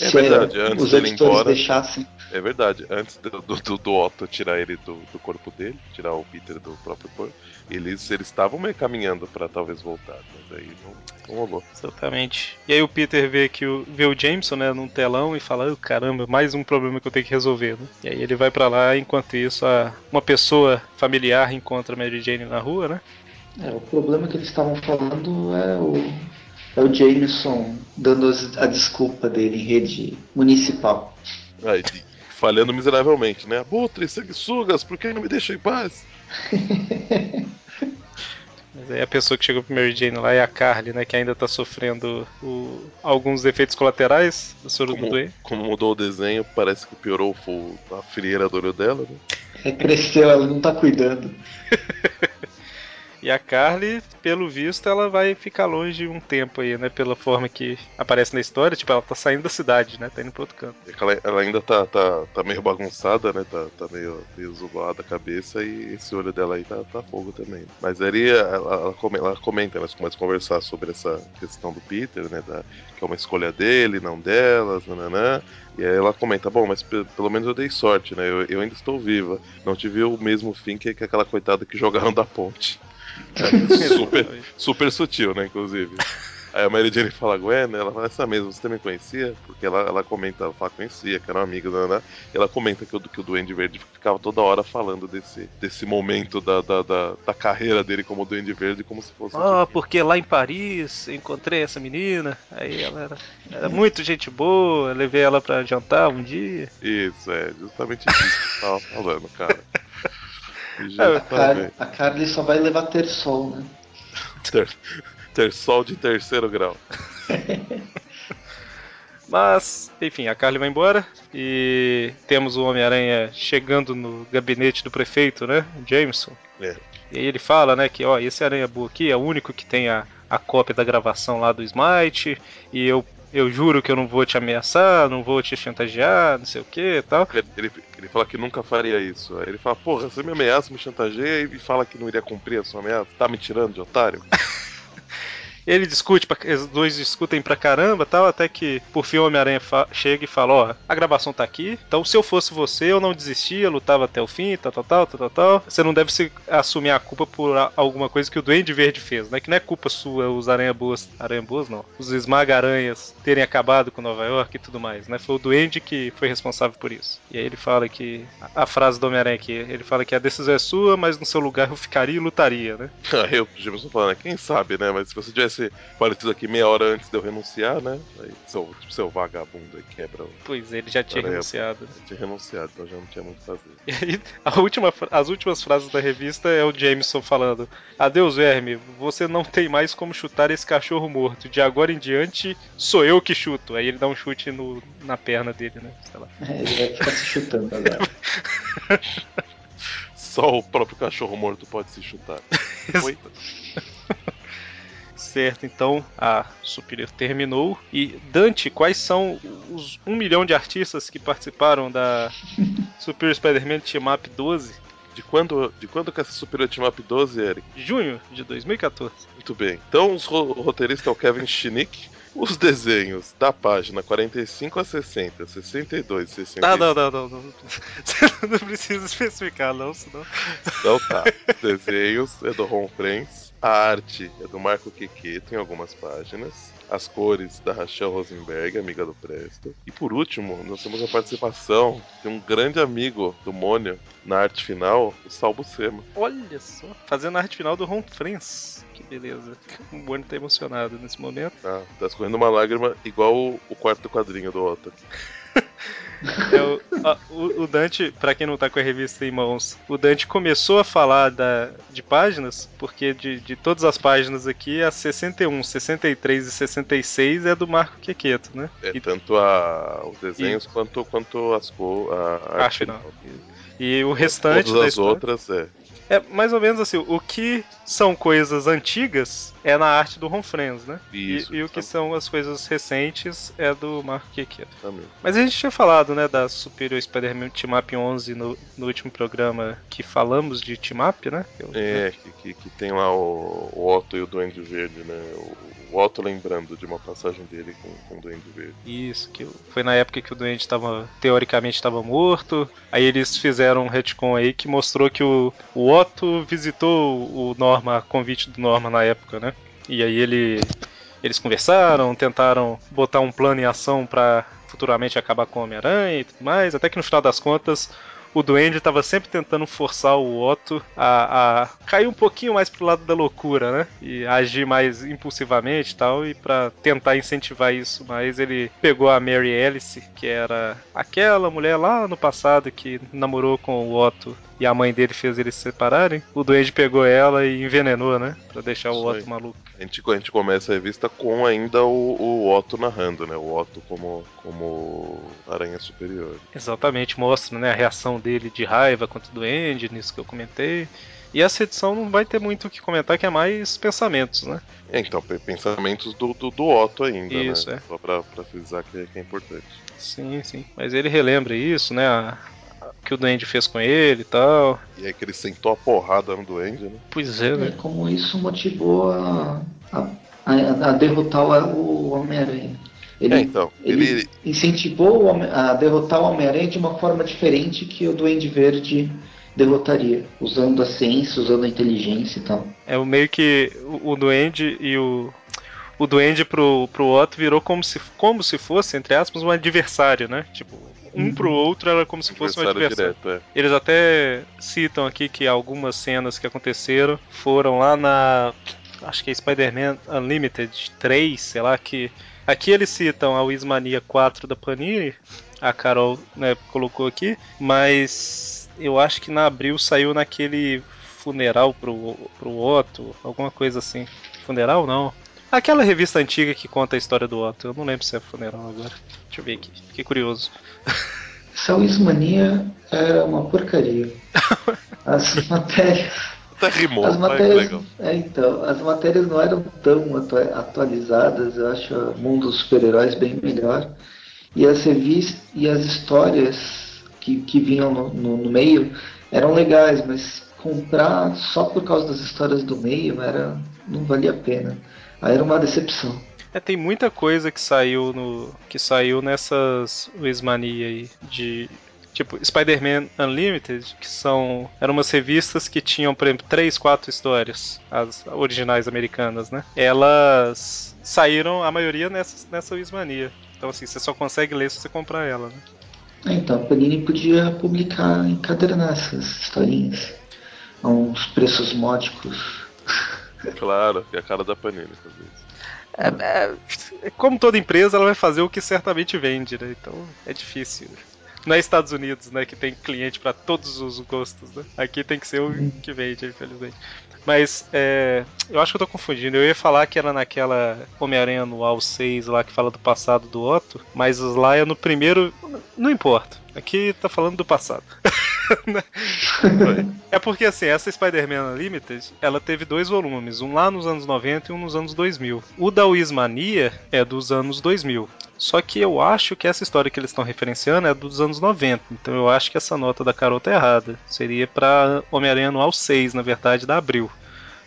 É Se verdade, eh, antes os dele ir embora- deixassem. É verdade, antes do, do, do- Otto tirar ele do, do corpo dele, tirar o Peter do próprio corpo, eles eles estavam meio caminhando pra talvez voltar, mas aí não, não rolou. Exatamente. E aí o Peter vê que o, vê o Jameson, né, num telão e fala, "Oh, caramba, mais um problema que eu tenho que resolver, né? E aí ele vai pra lá, enquanto isso a, uma pessoa familiar encontra a Mary Jane na rua, né? É, o problema que eles estavam falando é o, é o Jameson dando a desculpa dele em rede municipal. Aí, falhando miseravelmente, né? Abutre, sanguessugas, por que não me deixam em paz? Mas aí a pessoa que chegou pro Mary Jane lá é a Carly, né, que ainda tá sofrendo o- alguns efeitos colaterais do soro do Como, doente. como mudou o desenho, parece que piorou o- a frieira do olho dela, né? É, cresceu, ela não tá cuidando. E a Carly, pelo visto, ela vai ficar longe um tempo aí, né? Pela forma que aparece na história. Tipo, ela tá saindo da cidade, né? Tá indo pro outro canto. É Ela, ela ainda tá, tá, tá meio bagunçada, né? Tá, tá meio, meio zoada a cabeça e esse olho dela aí tá, tá fogo também. Mas ali ela, ela come- ela comenta, elas começam a conversar sobre essa questão do Peter, né? da- que é uma escolha dele, não delas, nananã. E aí ela comenta, bom, mas pe- pelo menos eu dei sorte, né? Eu, eu ainda estou viva. Não tive o mesmo fim que, que aquela coitada que jogaram da ponte. É, super, super sutil, né, inclusive. Aí a Mary Jane fala, Gwen, ela fala, essa mesmo, você também conhecia? Porque ela, ela comenta, ela fala, conhecia, que era uma amiga, né, né? E ela comenta que o, que o Duende Verde ficava toda hora falando desse, desse momento da, da, da, da carreira dele como Duende Verde, como se fosse... Ah, porque lá em Paris eu encontrei essa menina. Aí ela era, era muito gente boa. Levei ela pra jantar um dia. Isso, é, justamente isso que eu tava falando, cara. A. Carly, a Carly só vai levar ter sol, né? Ter, ter sol de terceiro grau. Mas, enfim, a Carly vai embora e temos o Homem-Aranha chegando no gabinete do prefeito, né? Jameson. É. E aí ele fala, né, que ó, esse Aranha Boa aqui é o único que tem a, a cópia da gravação lá do Smite, e eu, eu juro que eu não vou te ameaçar, não vou te chantagear, não sei o que e tal. Ele, ele, ele fala que nunca faria isso. Aí ele fala, porra, você me ameaça, me chantageia e fala que não iria cumprir a sua ameaça. Tá me tirando de otário? Ele discute, os dois discutem pra caramba tal, até que por fim o Homem-Aranha chega e fala, ó, a gravação tá aqui, então se eu fosse você, eu não desistia, lutava até o fim, tal, tal, tal, tal, tal. Você não deve se assumir a culpa por alguma coisa que o Duende Verde fez, né? Que não é culpa sua os Aranha-Boas, Aranha-Boas não, os Esmaga-Aranhas terem acabado com Nova York e tudo mais, né? Foi o Duende que foi responsável por isso. E aí ele fala que, a, frase do Homem-Aranha aqui, ele fala que a decisão é sua, mas no seu lugar eu ficaria e lutaria, né? Aí o Jameson falando, quem sabe, né? Mas se você tivesse aparecido aqui meia hora antes de eu renunciar, né? Aí seu, tipo, seu vagabundo aí quebra o. Pois é, ele já tinha renunciado. Eu tinha renunciado, então já não tinha muito o que fazer. E aí, a última, as últimas frases da revista é o Jameson falando: Adeus, verme, você não tem mais como chutar esse cachorro morto. De agora em diante, sou eu que chuto. Aí ele dá um chute no, na perna dele, né? Sei lá. É, ele vai ficar se chutando agora. Só o próprio cachorro morto pode se chutar. Oi? Certo, então a Superior terminou. E Dante, quais são os um milhão de artistas que participaram da Superior Spider-Man Team Up 12? De quando, de quando que essa Superior Team Up 12, Eric? de Junho de 2014. Muito bem. Então, os ro o roteirista é o Kevin Schnick. Os desenhos da página 45 a 60, 62, 66. Não, não, não, não, não. Você não precisa especificar, não, senão. Então tá. Os desenhos é do Ron Friends. A arte é do Marco Quequeto em algumas páginas. As cores da Rachel Rosenberg, amiga do Presto. E por último, nós temos a participação de um grande amigo do Mônio na arte final, o Sal Buscema. Olha só, fazendo a arte final do Ron Friends. Que beleza. O Bonnie tá emocionado nesse momento. Tá, tá escorrendo uma lágrima igual o quarto quadrinho do Otto. É, o, a- o- o Dante, pra quem não tá com a revista em mãos, o Dante começou a falar da, de páginas, porque de, de todas as páginas aqui, a 61, 63 e 66 é do Marco Quequeto, né? É E- tanto a, os desenhos quanto, quanto as cores. A, a Arte final. E o restante Todas da as história- outras é. É mais ou menos assim, o que são coisas antigas é na arte do Ron Friends, né? E- Isso, e, o que são as coisas recentes é do Marco Quequeto. Também. Mas a gente tinha falado, né, da Superior Spider-Man Team Up 11 no, no último programa que falamos de Team Up, né? Eu- É, que, que, que tem lá o, o Otto e o Duende Verde, né? O, o Otto lembrando de uma passagem dele com, com o Duende Verde. Isso, que foi na época que o doente estava teoricamente estava morto. Aí eles fizeram um retcon aí que mostrou que o, o Otto visitou o Norma, a convite do Norma na época, né? E aí ele eles conversaram, tentaram botar um plano em ação para futuramente acabar com o Homem-Aranha e tudo mais, até que no final das contas o Duende estava sempre tentando forçar o Otto a, a cair um pouquinho mais pro lado da loucura, né? E agir mais impulsivamente e tal. E para tentar incentivar isso mais, ele pegou a Mary Alice, que era aquela mulher lá no passado que namorou com o Otto e a mãe dele fez eles se separarem, o Duende pegou ela e envenenou, né? Pra deixar Isso o Otto aí. maluco. A gente, a gente começa a revista com ainda o, o Otto narrando, né? O Otto como, como aranha superior. Exatamente, mostra né, a reação dele de raiva contra o Duende, nisso que eu comentei. E essa edição não vai ter muito o que comentar, que é mais pensamentos, né? É, então, pe- pensamentos do, do, do Otto ainda, Isso, né? é. Só pra, pra frisar que, que é importante. Sim, sim. Mas ele relembra isso, né? a- que o Duende fez com ele e tal. E aí que ele sentou a porrada no Duende, né? Pois é, É, né? como isso motivou a, a, a- a derrotar o, o Homem-Aranha. Ele, É, então, ele, ele- incentivou o Homem- a derrotar o Homem-Aranha de uma forma diferente que o Duende Verde derrotaria, usando a ciência, usando a inteligência e tal. É o meio que o, o Duende e o. O Duende pro, pro Otto virou como se, como se fosse, entre aspas, um adversário, né? Tipo, um Uhum. pro outro era como se fosse um Adversário adversário. direto, é. Eles até citam aqui que algumas cenas que aconteceram foram lá na. Acho que é Spider-Man Unlimited 3, sei lá, que. Aqui eles citam a Wismania 4 da Panini, a Carol né, colocou aqui, mas eu acho que na abril saiu naquele funeral pro, pro Otto, alguma coisa assim. Funeral não. Aquela revista antiga que conta a história do Otto, eu não lembro se é funeral agora. Deixa eu ver aqui, fiquei curioso. Essa Wismania era uma porcaria. As matérias. Até rimou, As matérias, é, então, as matérias não eram tão atua- atualizadas, eu acho o mundo dos super-heróis bem melhor. E as revistas e as histórias que, que vinham no, no- no meio eram legais, mas comprar só por causa das histórias do meio era, não valia a pena. Aí era uma decepção. É, tem muita coisa que saiu no. que saiu nessas Wismania aí de. Tipo, Spider-Man Unlimited, que são. eram umas revistas que tinham, por exemplo, três, quatro histórias, as originais americanas, né? Elas saíram, a maioria, nessa, nessa Wismania. Então, assim, você só consegue ler se você comprar ela, né? É, Então, a Panini podia publicar, encadernar essas historinhas a uns preços módicos. Claro, é a cara da Panini isso. É, é, como toda empresa, ela vai fazer o que certamente vende, né? Então é difícil. Não é Estados Unidos, né? Que tem cliente para todos os gostos, né? Aqui tem que ser o que vende, infelizmente. Mas é, eu acho que eu tô confundindo. Eu ia falar que era naquela Homem-Aranha Anual 6 lá que fala do passado do Otto, mas lá é no primeiro. Não importa. Aqui tá falando do passado. É porque assim, essa Spider-Man Unlimited, ela teve dois volumes, um lá nos anos 90 e um nos anos 2000. O da Wismania é dos anos 2000. Só que eu acho que essa história que eles estão referenciando é dos anos 90. Então eu acho que essa nota da Carol tá errada. Seria pra Homem-Aranha Anual 6, na verdade, da Abril.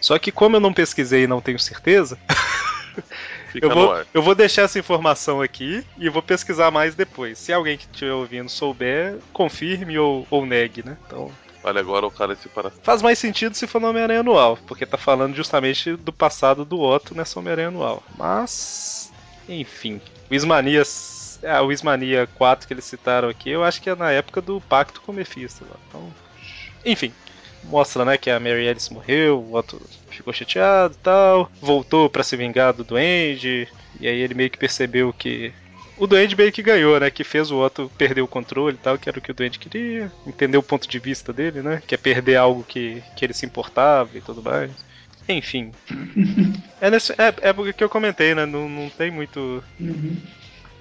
Só que como eu não pesquisei e não tenho certeza, Fica eu vou, eu vou deixar essa informação aqui e vou pesquisar mais depois. Se alguém que estiver ouvindo souber, confirme ou, ou negue, né? Então, Olha, agora o cara se para. Faz mais sentido se for no Homem-Aranha Anual, porque tá falando justamente do passado do Otto nessa Homem-Aranha Anual. Mas, enfim. O Ismania, a Wismania 4 que eles citaram aqui, eu acho que é na época do pacto com o Mephisto. Então, enfim. Mostra, né, que a Mary Alice morreu, o Otto ficou chateado e tal, voltou pra se vingar do Duende, e aí ele meio que percebeu que o Duende meio que ganhou, né? Que fez o Otto perder o controle e tal, que era o que o Duende queria. Entendeu o ponto de vista dele, né? Que é perder algo que, que ele se importava e tudo mais. Enfim. é, nesse, é, é porque que eu comentei, né? Não, não tem muito. Uhum.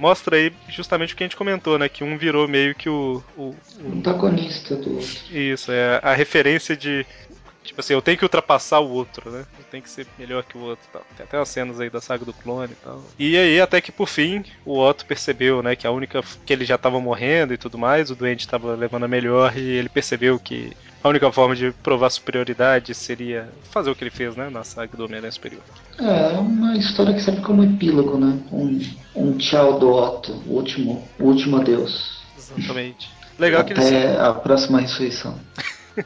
Mostra aí justamente o que a gente comentou, né? Que um virou meio que o. o, o Antagonista do outro. isso, é a referência de. Tipo assim, eu tenho que ultrapassar o outro, né? Eu tenho que ser melhor que o outro tal. Tem até umas cenas aí da saga do clone e tal. E aí, até que por fim, o Otto percebeu, né, que a única. que ele já tava morrendo e tudo mais, o doente tava levando a melhor, e ele percebeu que a única forma de provar superioridade seria fazer o que ele fez, né, na saga do Homem-Aranha Superior. É, é uma história que serve como epílogo, né? Um, um tchau do Otto, o último, o último adeus. Exatamente. Legal que eles. Até a próxima ressurreição.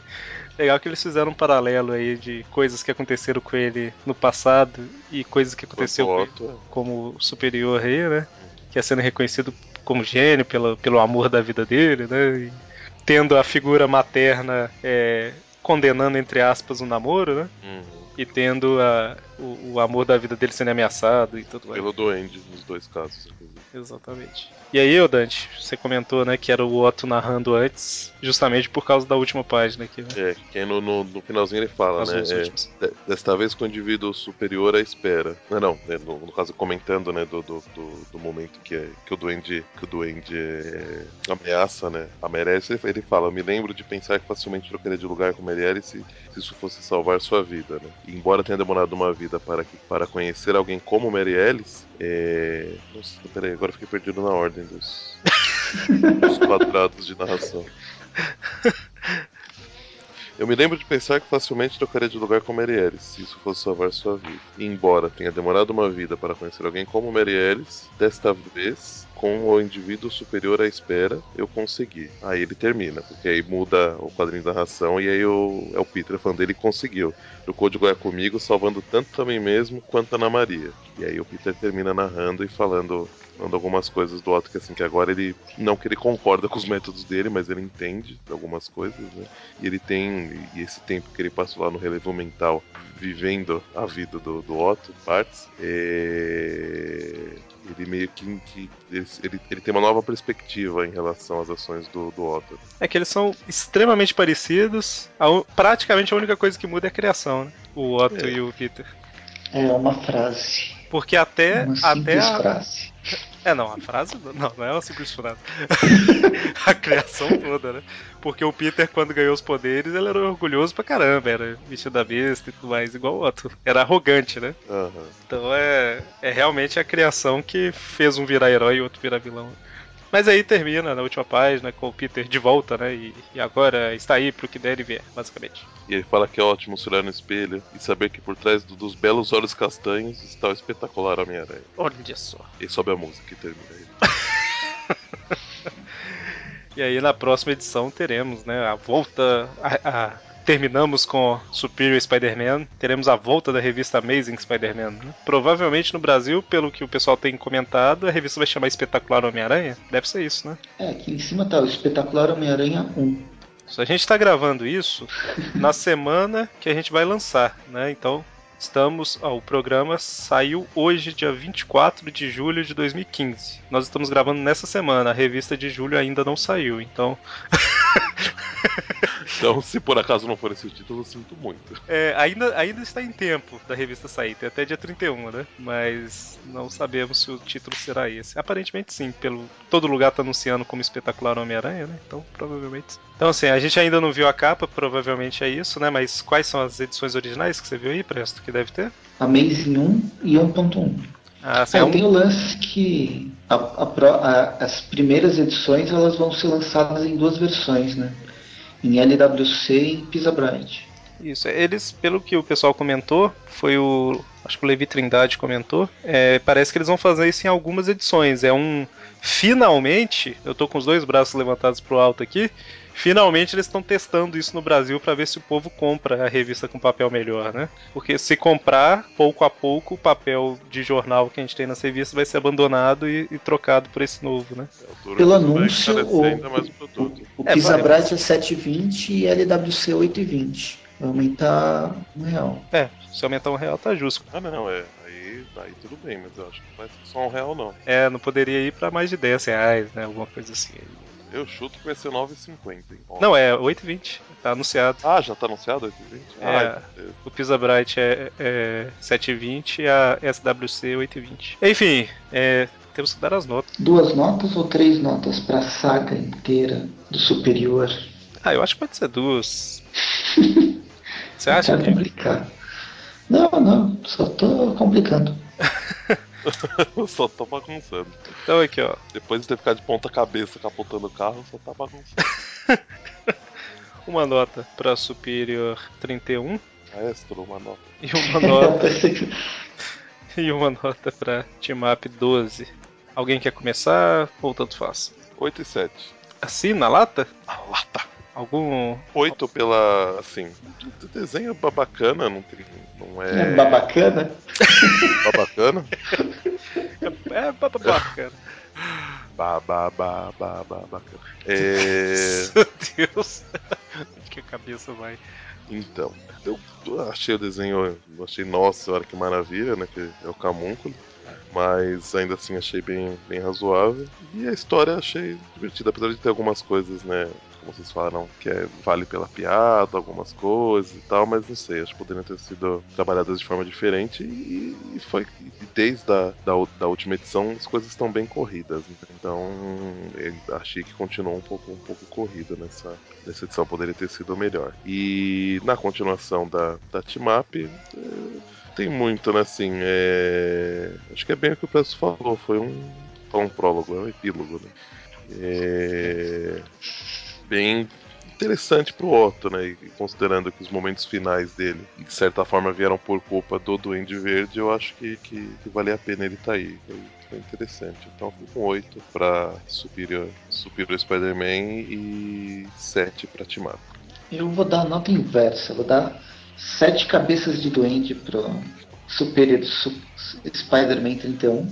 Legal que eles fizeram um paralelo aí de coisas que aconteceram com ele no passado e coisas que aconteceu com ele como superior aí, né? Que é sendo reconhecido como gênio pelo, pelo amor da vida dele, né? E tendo a figura materna é, condenando, entre aspas, um namoro, né? Uhum. E tendo a, o, o amor da vida dele sendo ameaçado e tudo mais. Pelo doente, nos dois casos, inclusive. Exatamente. E aí, Dante, você comentou, né, que era o Otto narrando antes, justamente por causa da última página aqui, né? É, que no, no, no finalzinho ele fala, As né? é, desta vez com o indivíduo superior à espera. Não, não, né, no, no caso comentando, né, do, do, do, do momento que, é, que o duende, que o duende é, ameaça, né, a Merece, ele- fala, me lembro de pensar que facilmente trocaria de lugar com Merielle se, se isso fosse salvar sua vida, né? E embora tenha demorado uma vida para, que, para conhecer alguém como Mary Ellis, é... Nossa, peraí, agora fiquei perdido na ordem dos, dos quadrados de narração. Eu me lembro de pensar que facilmente trocaria de lugar com Mary Ellis, se isso fosse salvar sua vida. E embora tenha demorado uma vida para conhecer alguém como Mary Ellis, desta vez, com o indivíduo superior à espera, eu consegui. Aí ele termina, porque aí muda o quadrinho da narração e aí o, é o Peter falando ele conseguiu. Trocou de lugar comigo, salvando tanto a mim mesmo quanto a Ana Maria. E aí o Peter termina narrando e falando falando algumas coisas do Otto que assim que agora ele não que ele concorda com os métodos dele, mas ele entende algumas coisas, né? E ele tem e esse tempo que ele passou lá no relevo mental vivendo a vida do, do Otto, partes, é, ele meio que, que ele, ele, ele tem uma nova perspectiva em relação às ações do, do Otto. É que eles são extremamente parecidos. A praticamente a única coisa que muda é a criação, né? O Otto É. e o Peter. É uma frase. Porque até, Uma até a, frase. É, não, a frase não, não é uma simples frase. a criação toda, né? Porque o Peter, quando ganhou os poderes, ele era orgulhoso pra caramba, era vestido da besta e tudo mais, igual o Otto. Era arrogante, né? Aham. Então é, é realmente a criação que fez um virar herói e outro virar vilão. Mas aí termina na última página com o Peter de volta, né? E, e agora está aí pro que der e vier, basicamente. E ele fala que é ótimo se olhar no espelho e saber que por trás do- dos belos olhos castanhos está o espetacular Homem-Aranha. Olha só. E sobe a música e termina aí. E aí na próxima edição teremos, né, a volta. a- a- terminamos com Superior Spider-Man, teremos a volta da revista Amazing Spider-Man. né? Provavelmente no Brasil, pelo que o pessoal tem comentado, a revista vai chamar Espetacular Homem-Aranha. Deve ser isso, né? É, aqui em cima tá o Espetacular Homem-Aranha 1. Se a gente está gravando isso na semana que a gente vai lançar, né? Então estamos. ó, o programa saiu hoje, dia 24 de julho de 2015. Nós estamos gravando nessa semana. A revista de julho ainda não saiu, então. Então, se por acaso não for esse título, eu sinto muito. É, ainda, ainda está em tempo da revista sair, tem até dia 31, né? Mas não sabemos se o título será esse. Aparentemente sim, pelo todo lugar tá anunciando como espetacular Homem-Aranha, né? Então provavelmente. sim. Então assim, a gente ainda não viu a capa, provavelmente é isso, né? Mas quais são as edições originais que você viu aí, Presto, que deve ter? Amazing 1 e 1.1. Ah, sim, É, é um- tem o lance que a- a a- as primeiras edições elas vão ser lançadas em duas versões, né? Em LWC e em Pisa Bright. Isso, eles, pelo que o pessoal comentou, foi o. Acho que o Levi Trindade comentou. é, parece que eles vão fazer isso em algumas edições. É um. Finalmente, eu tô com os dois braços levantados pro alto aqui. Finalmente eles estão testando isso no Brasil para ver se o povo compra a revista com papel melhor, né? Porque se comprar, pouco a pouco, o papel de jornal que a gente tem nas revistas vai ser abandonado e, e trocado por esse novo, né? É, Pelo é anúncio, o, ainda mais o produto. o, o É, Pisa vai. Bright é 7,20 e LWC 8,20. Vai aumentar um real. É, se aumentar um real tá justo. Ah, não, é. Aí, aí tudo bem, mas eu acho que não vai ser só um real, não. É, não poderia ir para mais de 10 reais, né? Alguma coisa assim. Eu chuto que vai ser 9,50, hein? Ó. Não, é 8,20. Tá anunciado. Ah, já tá anunciado 8,20? É. Ah, é. O Pisa Bright é, é 7,20 e a SWC 8,20. Enfim, é, temos que dar as notas. Duas notas ou três notas para a saga inteira do Superior? Ah, eu acho que pode ser duas. Você Não acha, quero Diego? complicar. Não, não, só tô complicando. Eu só tô bagunçando. Então aqui, ó. Depois de ter ficado de ponta cabeça capotando o carro, só tá bagunçando. Uma nota pra Superior 31 Ah, é, estourou uma nota. e uma nota e uma nota pra Team Up 12. Alguém quer começar ou tanto faz? 8 e 7. Assim, na lata? A lata. Algum. 8 pela. assim. O desenho é bacana, não tem. Não É é. babacana. bacana. É babá, cara. Ba, ba, ba, ba, ba, bacana. É. Meu Deus. que a cabeça vai. Então, eu, eu achei o desenho, eu achei, nossa, olha que maravilha, né? Que é o Camúnculo. Mas ainda assim achei bem, bem razoável. E a história achei divertida, apesar de ter algumas coisas, né? Vocês falaram, que é, vale pela piada, algumas coisas e tal, mas não sei, acho que poderiam ter sido trabalhadas de forma diferente e, e foi. E desde a da, da última edição as coisas estão bem corridas. Então achei que continuou um pouco, um pouco corrida nessa, nessa edição, poderia ter sido melhor. E na continuação da, da Team Up. É, tem muito, né? Assim, é... acho que é bem o que o Presto falou. Foi um, um prólogo, é um epílogo, né? É... Bem interessante pro Otto, né? E considerando que os momentos finais dele, de certa forma, vieram por culpa do Duende Verde, eu acho que, que, que vale a pena ele estar tá aí. Foi, foi, interessante. Então, com 8 pra Superior, Superior Spider-Man e 7 pra Team Up. Eu vou dar a nota inversa, vou dar sete cabeças de duende pro Superior Spider-Man 31.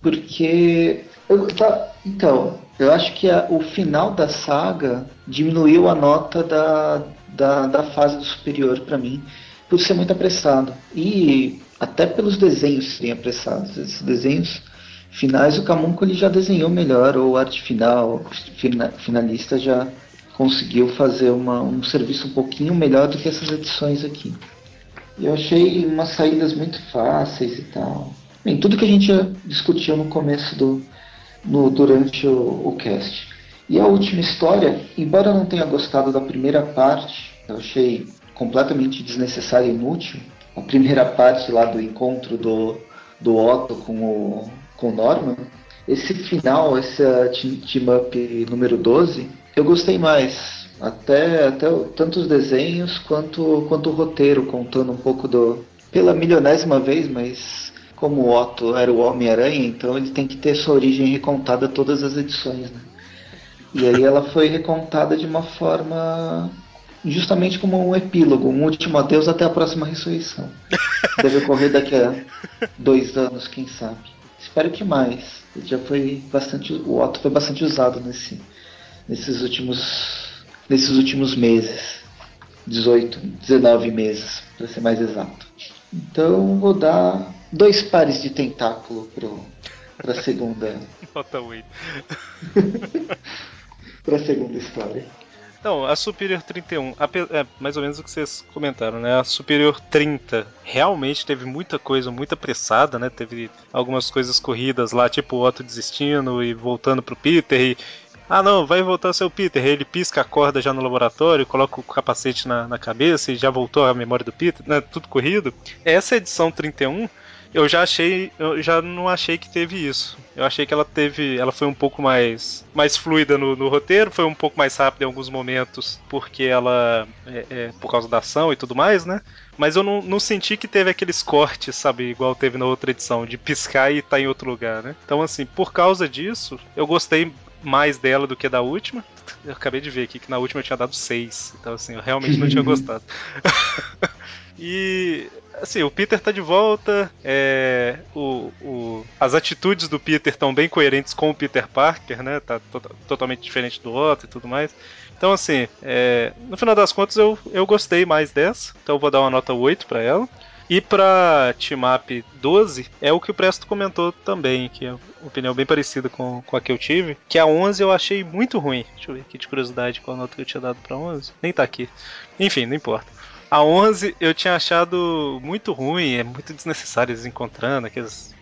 Porque. Eu, tá, então, eu acho que a, o final da saga diminuiu a nota da, da, da fase do superior para mim, por ser muito apressado. E até pelos desenhos serem apressados. Esses desenhos finais, o Camunco ele já desenhou melhor, ou arte final, fina, finalista já conseguiu fazer uma, um serviço um pouquinho melhor do que essas edições aqui. Eu achei umas saídas muito fáceis e tal. Bem, tudo que a gente discutiu no começo do. No, durante o, o cast. E a última história, embora eu não tenha gostado da primeira parte, eu achei completamente desnecessária e inútil. A primeira parte lá do encontro do, do Otto com o, com o Norman. Esse final, esse team up número 12, eu gostei mais. Até, até tanto os desenhos quanto, quanto o roteiro, contando um pouco do. Pela milionésima vez, mas como o Otto era o Homem-Aranha, então ele tem que ter sua origem recontada todas as edições. Né? E aí ela foi recontada de uma forma justamente como um epílogo, um último adeus até a próxima ressurreição. Deve ocorrer daqui a dois anos, quem sabe. Espero que mais. Ele já foi bastante, o Otto foi bastante usado nesse, nesses últimos, nesses últimos meses. 18, 19 meses, para ser mais exato. Então vou dar dois pares de tentáculo para a segunda. Nota 8. para a segunda história. Então, a Superior 31, é mais ou menos o que vocês comentaram, né? A Superior 30 realmente teve muita coisa muito apressada, né? Teve algumas coisas corridas lá, tipo o Otto desistindo e voltando pro Peter e ah, não, vai voltar seu Peter. Ele pisca a corda já no laboratório, coloca o capacete na, na cabeça e já voltou a memória do Peter, né? Tudo corrido. Essa edição 31 eu já achei, eu já não achei que teve isso. Eu achei que ela teve, ela foi um pouco mais, mais fluida no, no roteiro, foi um pouco mais rápida em alguns momentos, porque ela, é, é, por causa da ação e tudo mais, né? Mas eu não, não, senti que teve aqueles cortes, sabe, igual teve na outra edição, de piscar e estar tá em outro lugar, né? Então, assim, por causa disso, eu gostei mais dela do que da última. Eu acabei de ver aqui que na última eu tinha dado 6. Então, assim, eu realmente não tinha gostado. e assim, o Peter tá de volta, é, o, o, as atitudes do Peter estão bem coerentes com o Peter Parker, né? Tá to totalmente diferente do Otto e tudo mais. Então, assim, é, no final das contas eu, eu gostei mais dessa, então eu vou dar uma nota 8 para ela. E pra Team Up 12, é o que o Presto comentou também, que é uma opinião bem parecida com, com a que eu tive, que a 11 eu achei muito ruim. Deixa eu ver aqui de curiosidade qual nota que eu tinha dado pra 11. Nem tá aqui. Enfim, não importa. A 11 eu tinha achado muito ruim, é muito desnecessário eles encontrando, aqueles...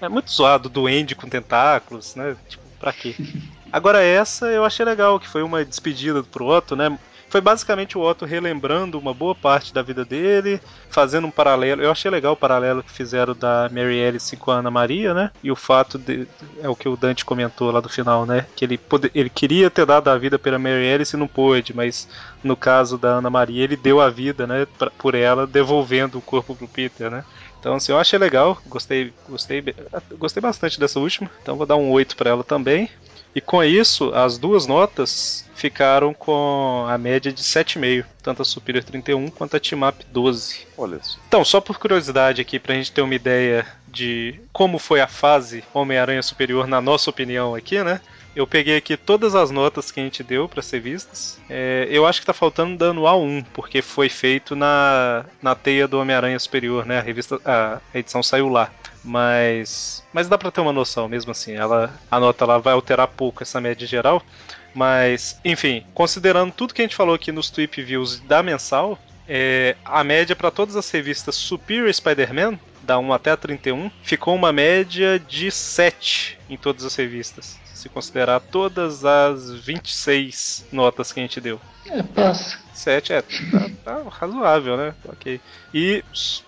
É muito zoado, duende com tentáculos, né? Tipo, pra quê? Agora essa eu achei legal, que foi uma despedida pro Otto, né? Foi basicamente o Otto relembrando uma boa parte da vida dele, fazendo um paralelo. Eu achei legal o paralelo que fizeram da Mary Alice com a Ana Maria, né? E o fato de. É o que o Dante comentou lá do final, né? Que ele, pode, ele queria ter dado a vida pela Mary Alice e não pôde, mas no caso da Ana Maria, ele deu a vida, né? Pra, por ela, devolvendo o corpo pro Peter, né? Então, assim, eu achei legal, gostei, gostei, gostei bastante dessa última, então vou dar um 8 para ela também. E com isso, as duas notas ficaram com a média de 7,5, tanto a Superior 31 quanto a Timap 12. Olha só. Então, só por curiosidade aqui, pra gente ter uma ideia de como foi a fase Homem-Aranha Superior, na nossa opinião aqui, né? Eu peguei aqui todas as notas que a gente deu para ser vistas. É, eu acho que tá faltando da anual 1, porque foi feito na, na teia do Homem-Aranha Superior, né? A revista, a edição saiu lá. Mas, mas dá para ter uma noção mesmo assim. Ela, a nota lá vai alterar pouco essa média geral. Mas, enfim, considerando tudo que a gente falou aqui nos Tweep Views da mensal, é, a média para todas as revistas Superior Spider-Man, da 1 até a 31, ficou uma média de 7 em todas as revistas. Se considerar todas as 26 notas que a gente deu. É, passa. 7 é tá, tá razoável, né? Ok. E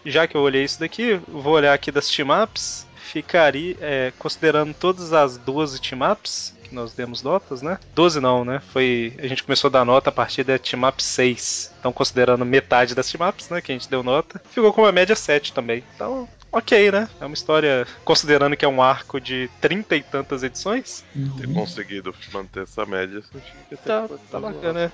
já que eu olhei isso daqui, vou olhar aqui das team-ups. Ficaria, é, considerando todas as 12 team-ups, que nós demos notas, né? 12 não, né? Foi. A gente começou a dar nota a partir da Team Up 6. Então, considerando metade das Team Ups, né? Que a gente deu nota, ficou com uma média 7 também. Então, ok, né? É uma história, considerando que é um arco de trinta e tantas edições. Ter conseguido manter essa média, tá, tá bacana, né?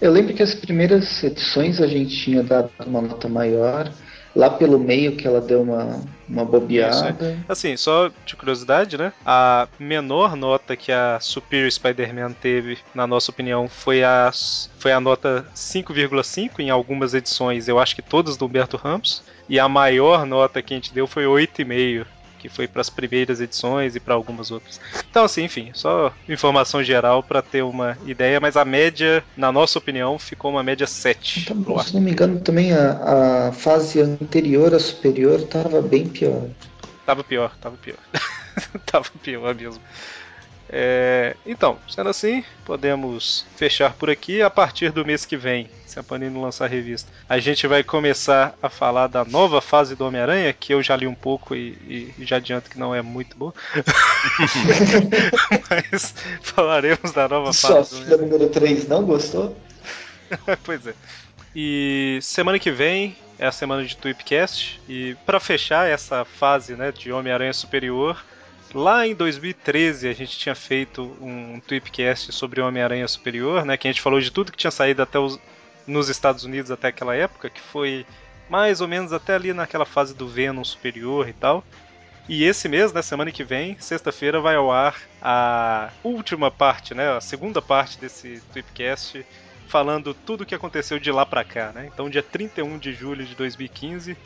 Eu lembro que as primeiras edições a gente tinha dado uma nota maior. Lá pelo meio que ela deu uma, uma bobeada. Assim, só de curiosidade, né? A menor nota que a Superior Spider-Man teve, na nossa opinião, foi a, foi a nota 5,5 em algumas edições, eu acho que todas do Humberto Ramos. E a maior nota que a gente deu foi 8,5 que foi para as primeiras edições e para algumas outras. Então, assim, enfim, só informação geral para ter uma ideia, mas a média, na nossa opinião, ficou uma média 7. Então, se não me engano, também a, a fase anterior à superior estava bem pior. Tava pior, tava pior. tava pior mesmo. É, então, sendo assim, podemos fechar por aqui. A partir do mês que vem, se a Panini lançar a revista, a gente vai começar a falar da nova fase do Homem-Aranha, que eu já li um pouco e, e já adianto que não é muito boa. Mas falaremos da nova Só fase. Só número 3 não gostou? pois é. E semana que vem é a semana de Tweepcast. E para fechar essa fase né, de Homem-Aranha Superior, Lá em 2013 a gente tinha feito um tweepcast sobre Homem-Aranha Superior, né? Que a gente falou de tudo que tinha saído até os, nos Estados Unidos até aquela época, que foi mais ou menos até ali naquela fase do Venom Superior e tal. E esse mês, né, semana que vem, sexta-feira, vai ao ar a última parte, né, a segunda parte desse Tweepcast, falando tudo o que aconteceu de lá pra cá, né? Então, dia 31 de julho de 2015,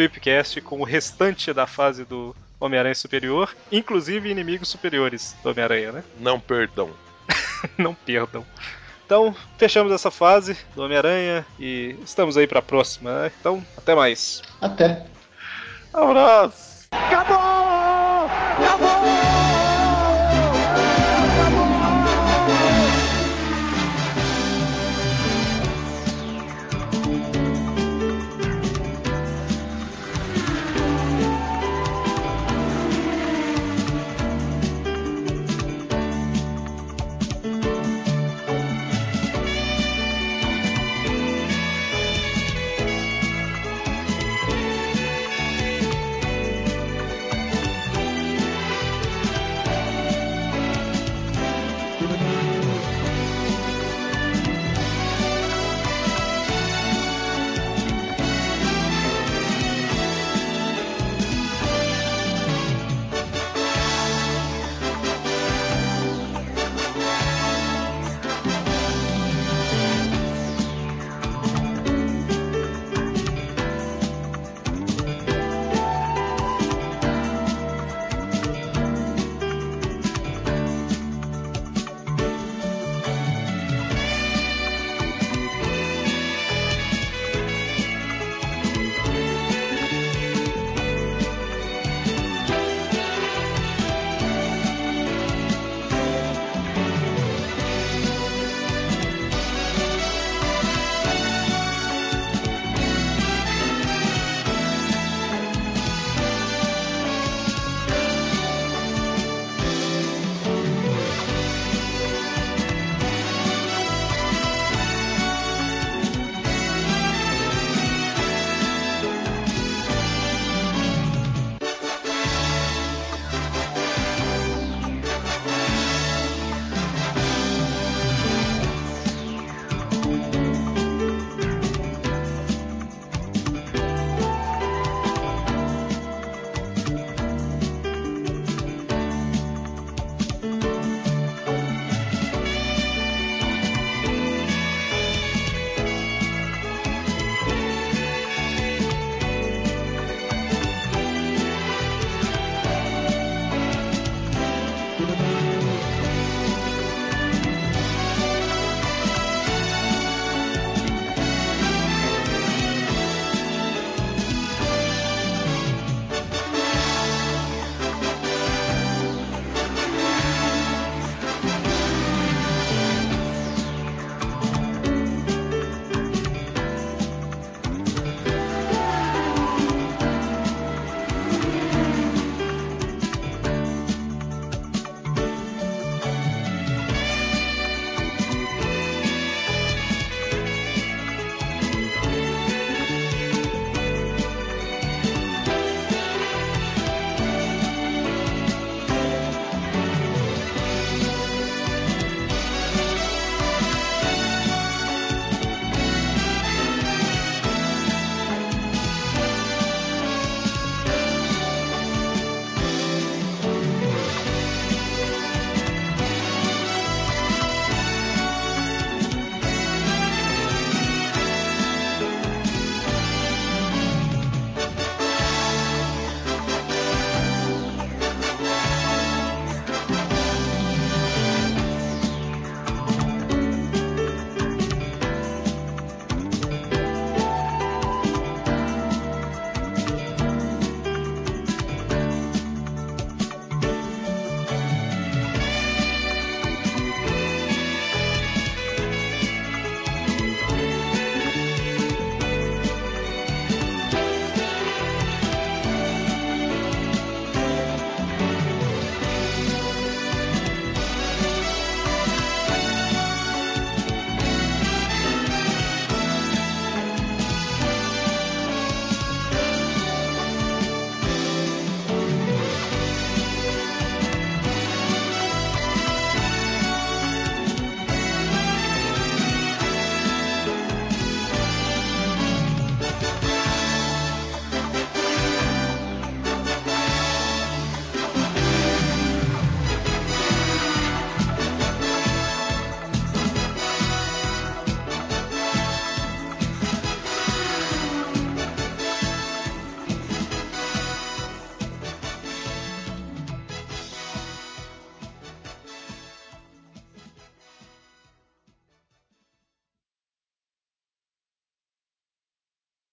Tweepcast com o restante da fase do Homem-Aranha Superior, inclusive inimigos superiores do Homem-Aranha, né? Não perdão. Não perdam. Então, fechamos essa fase do Homem-Aranha e estamos aí para a próxima. Né? Então, até mais. Até. Abraço. Acabou!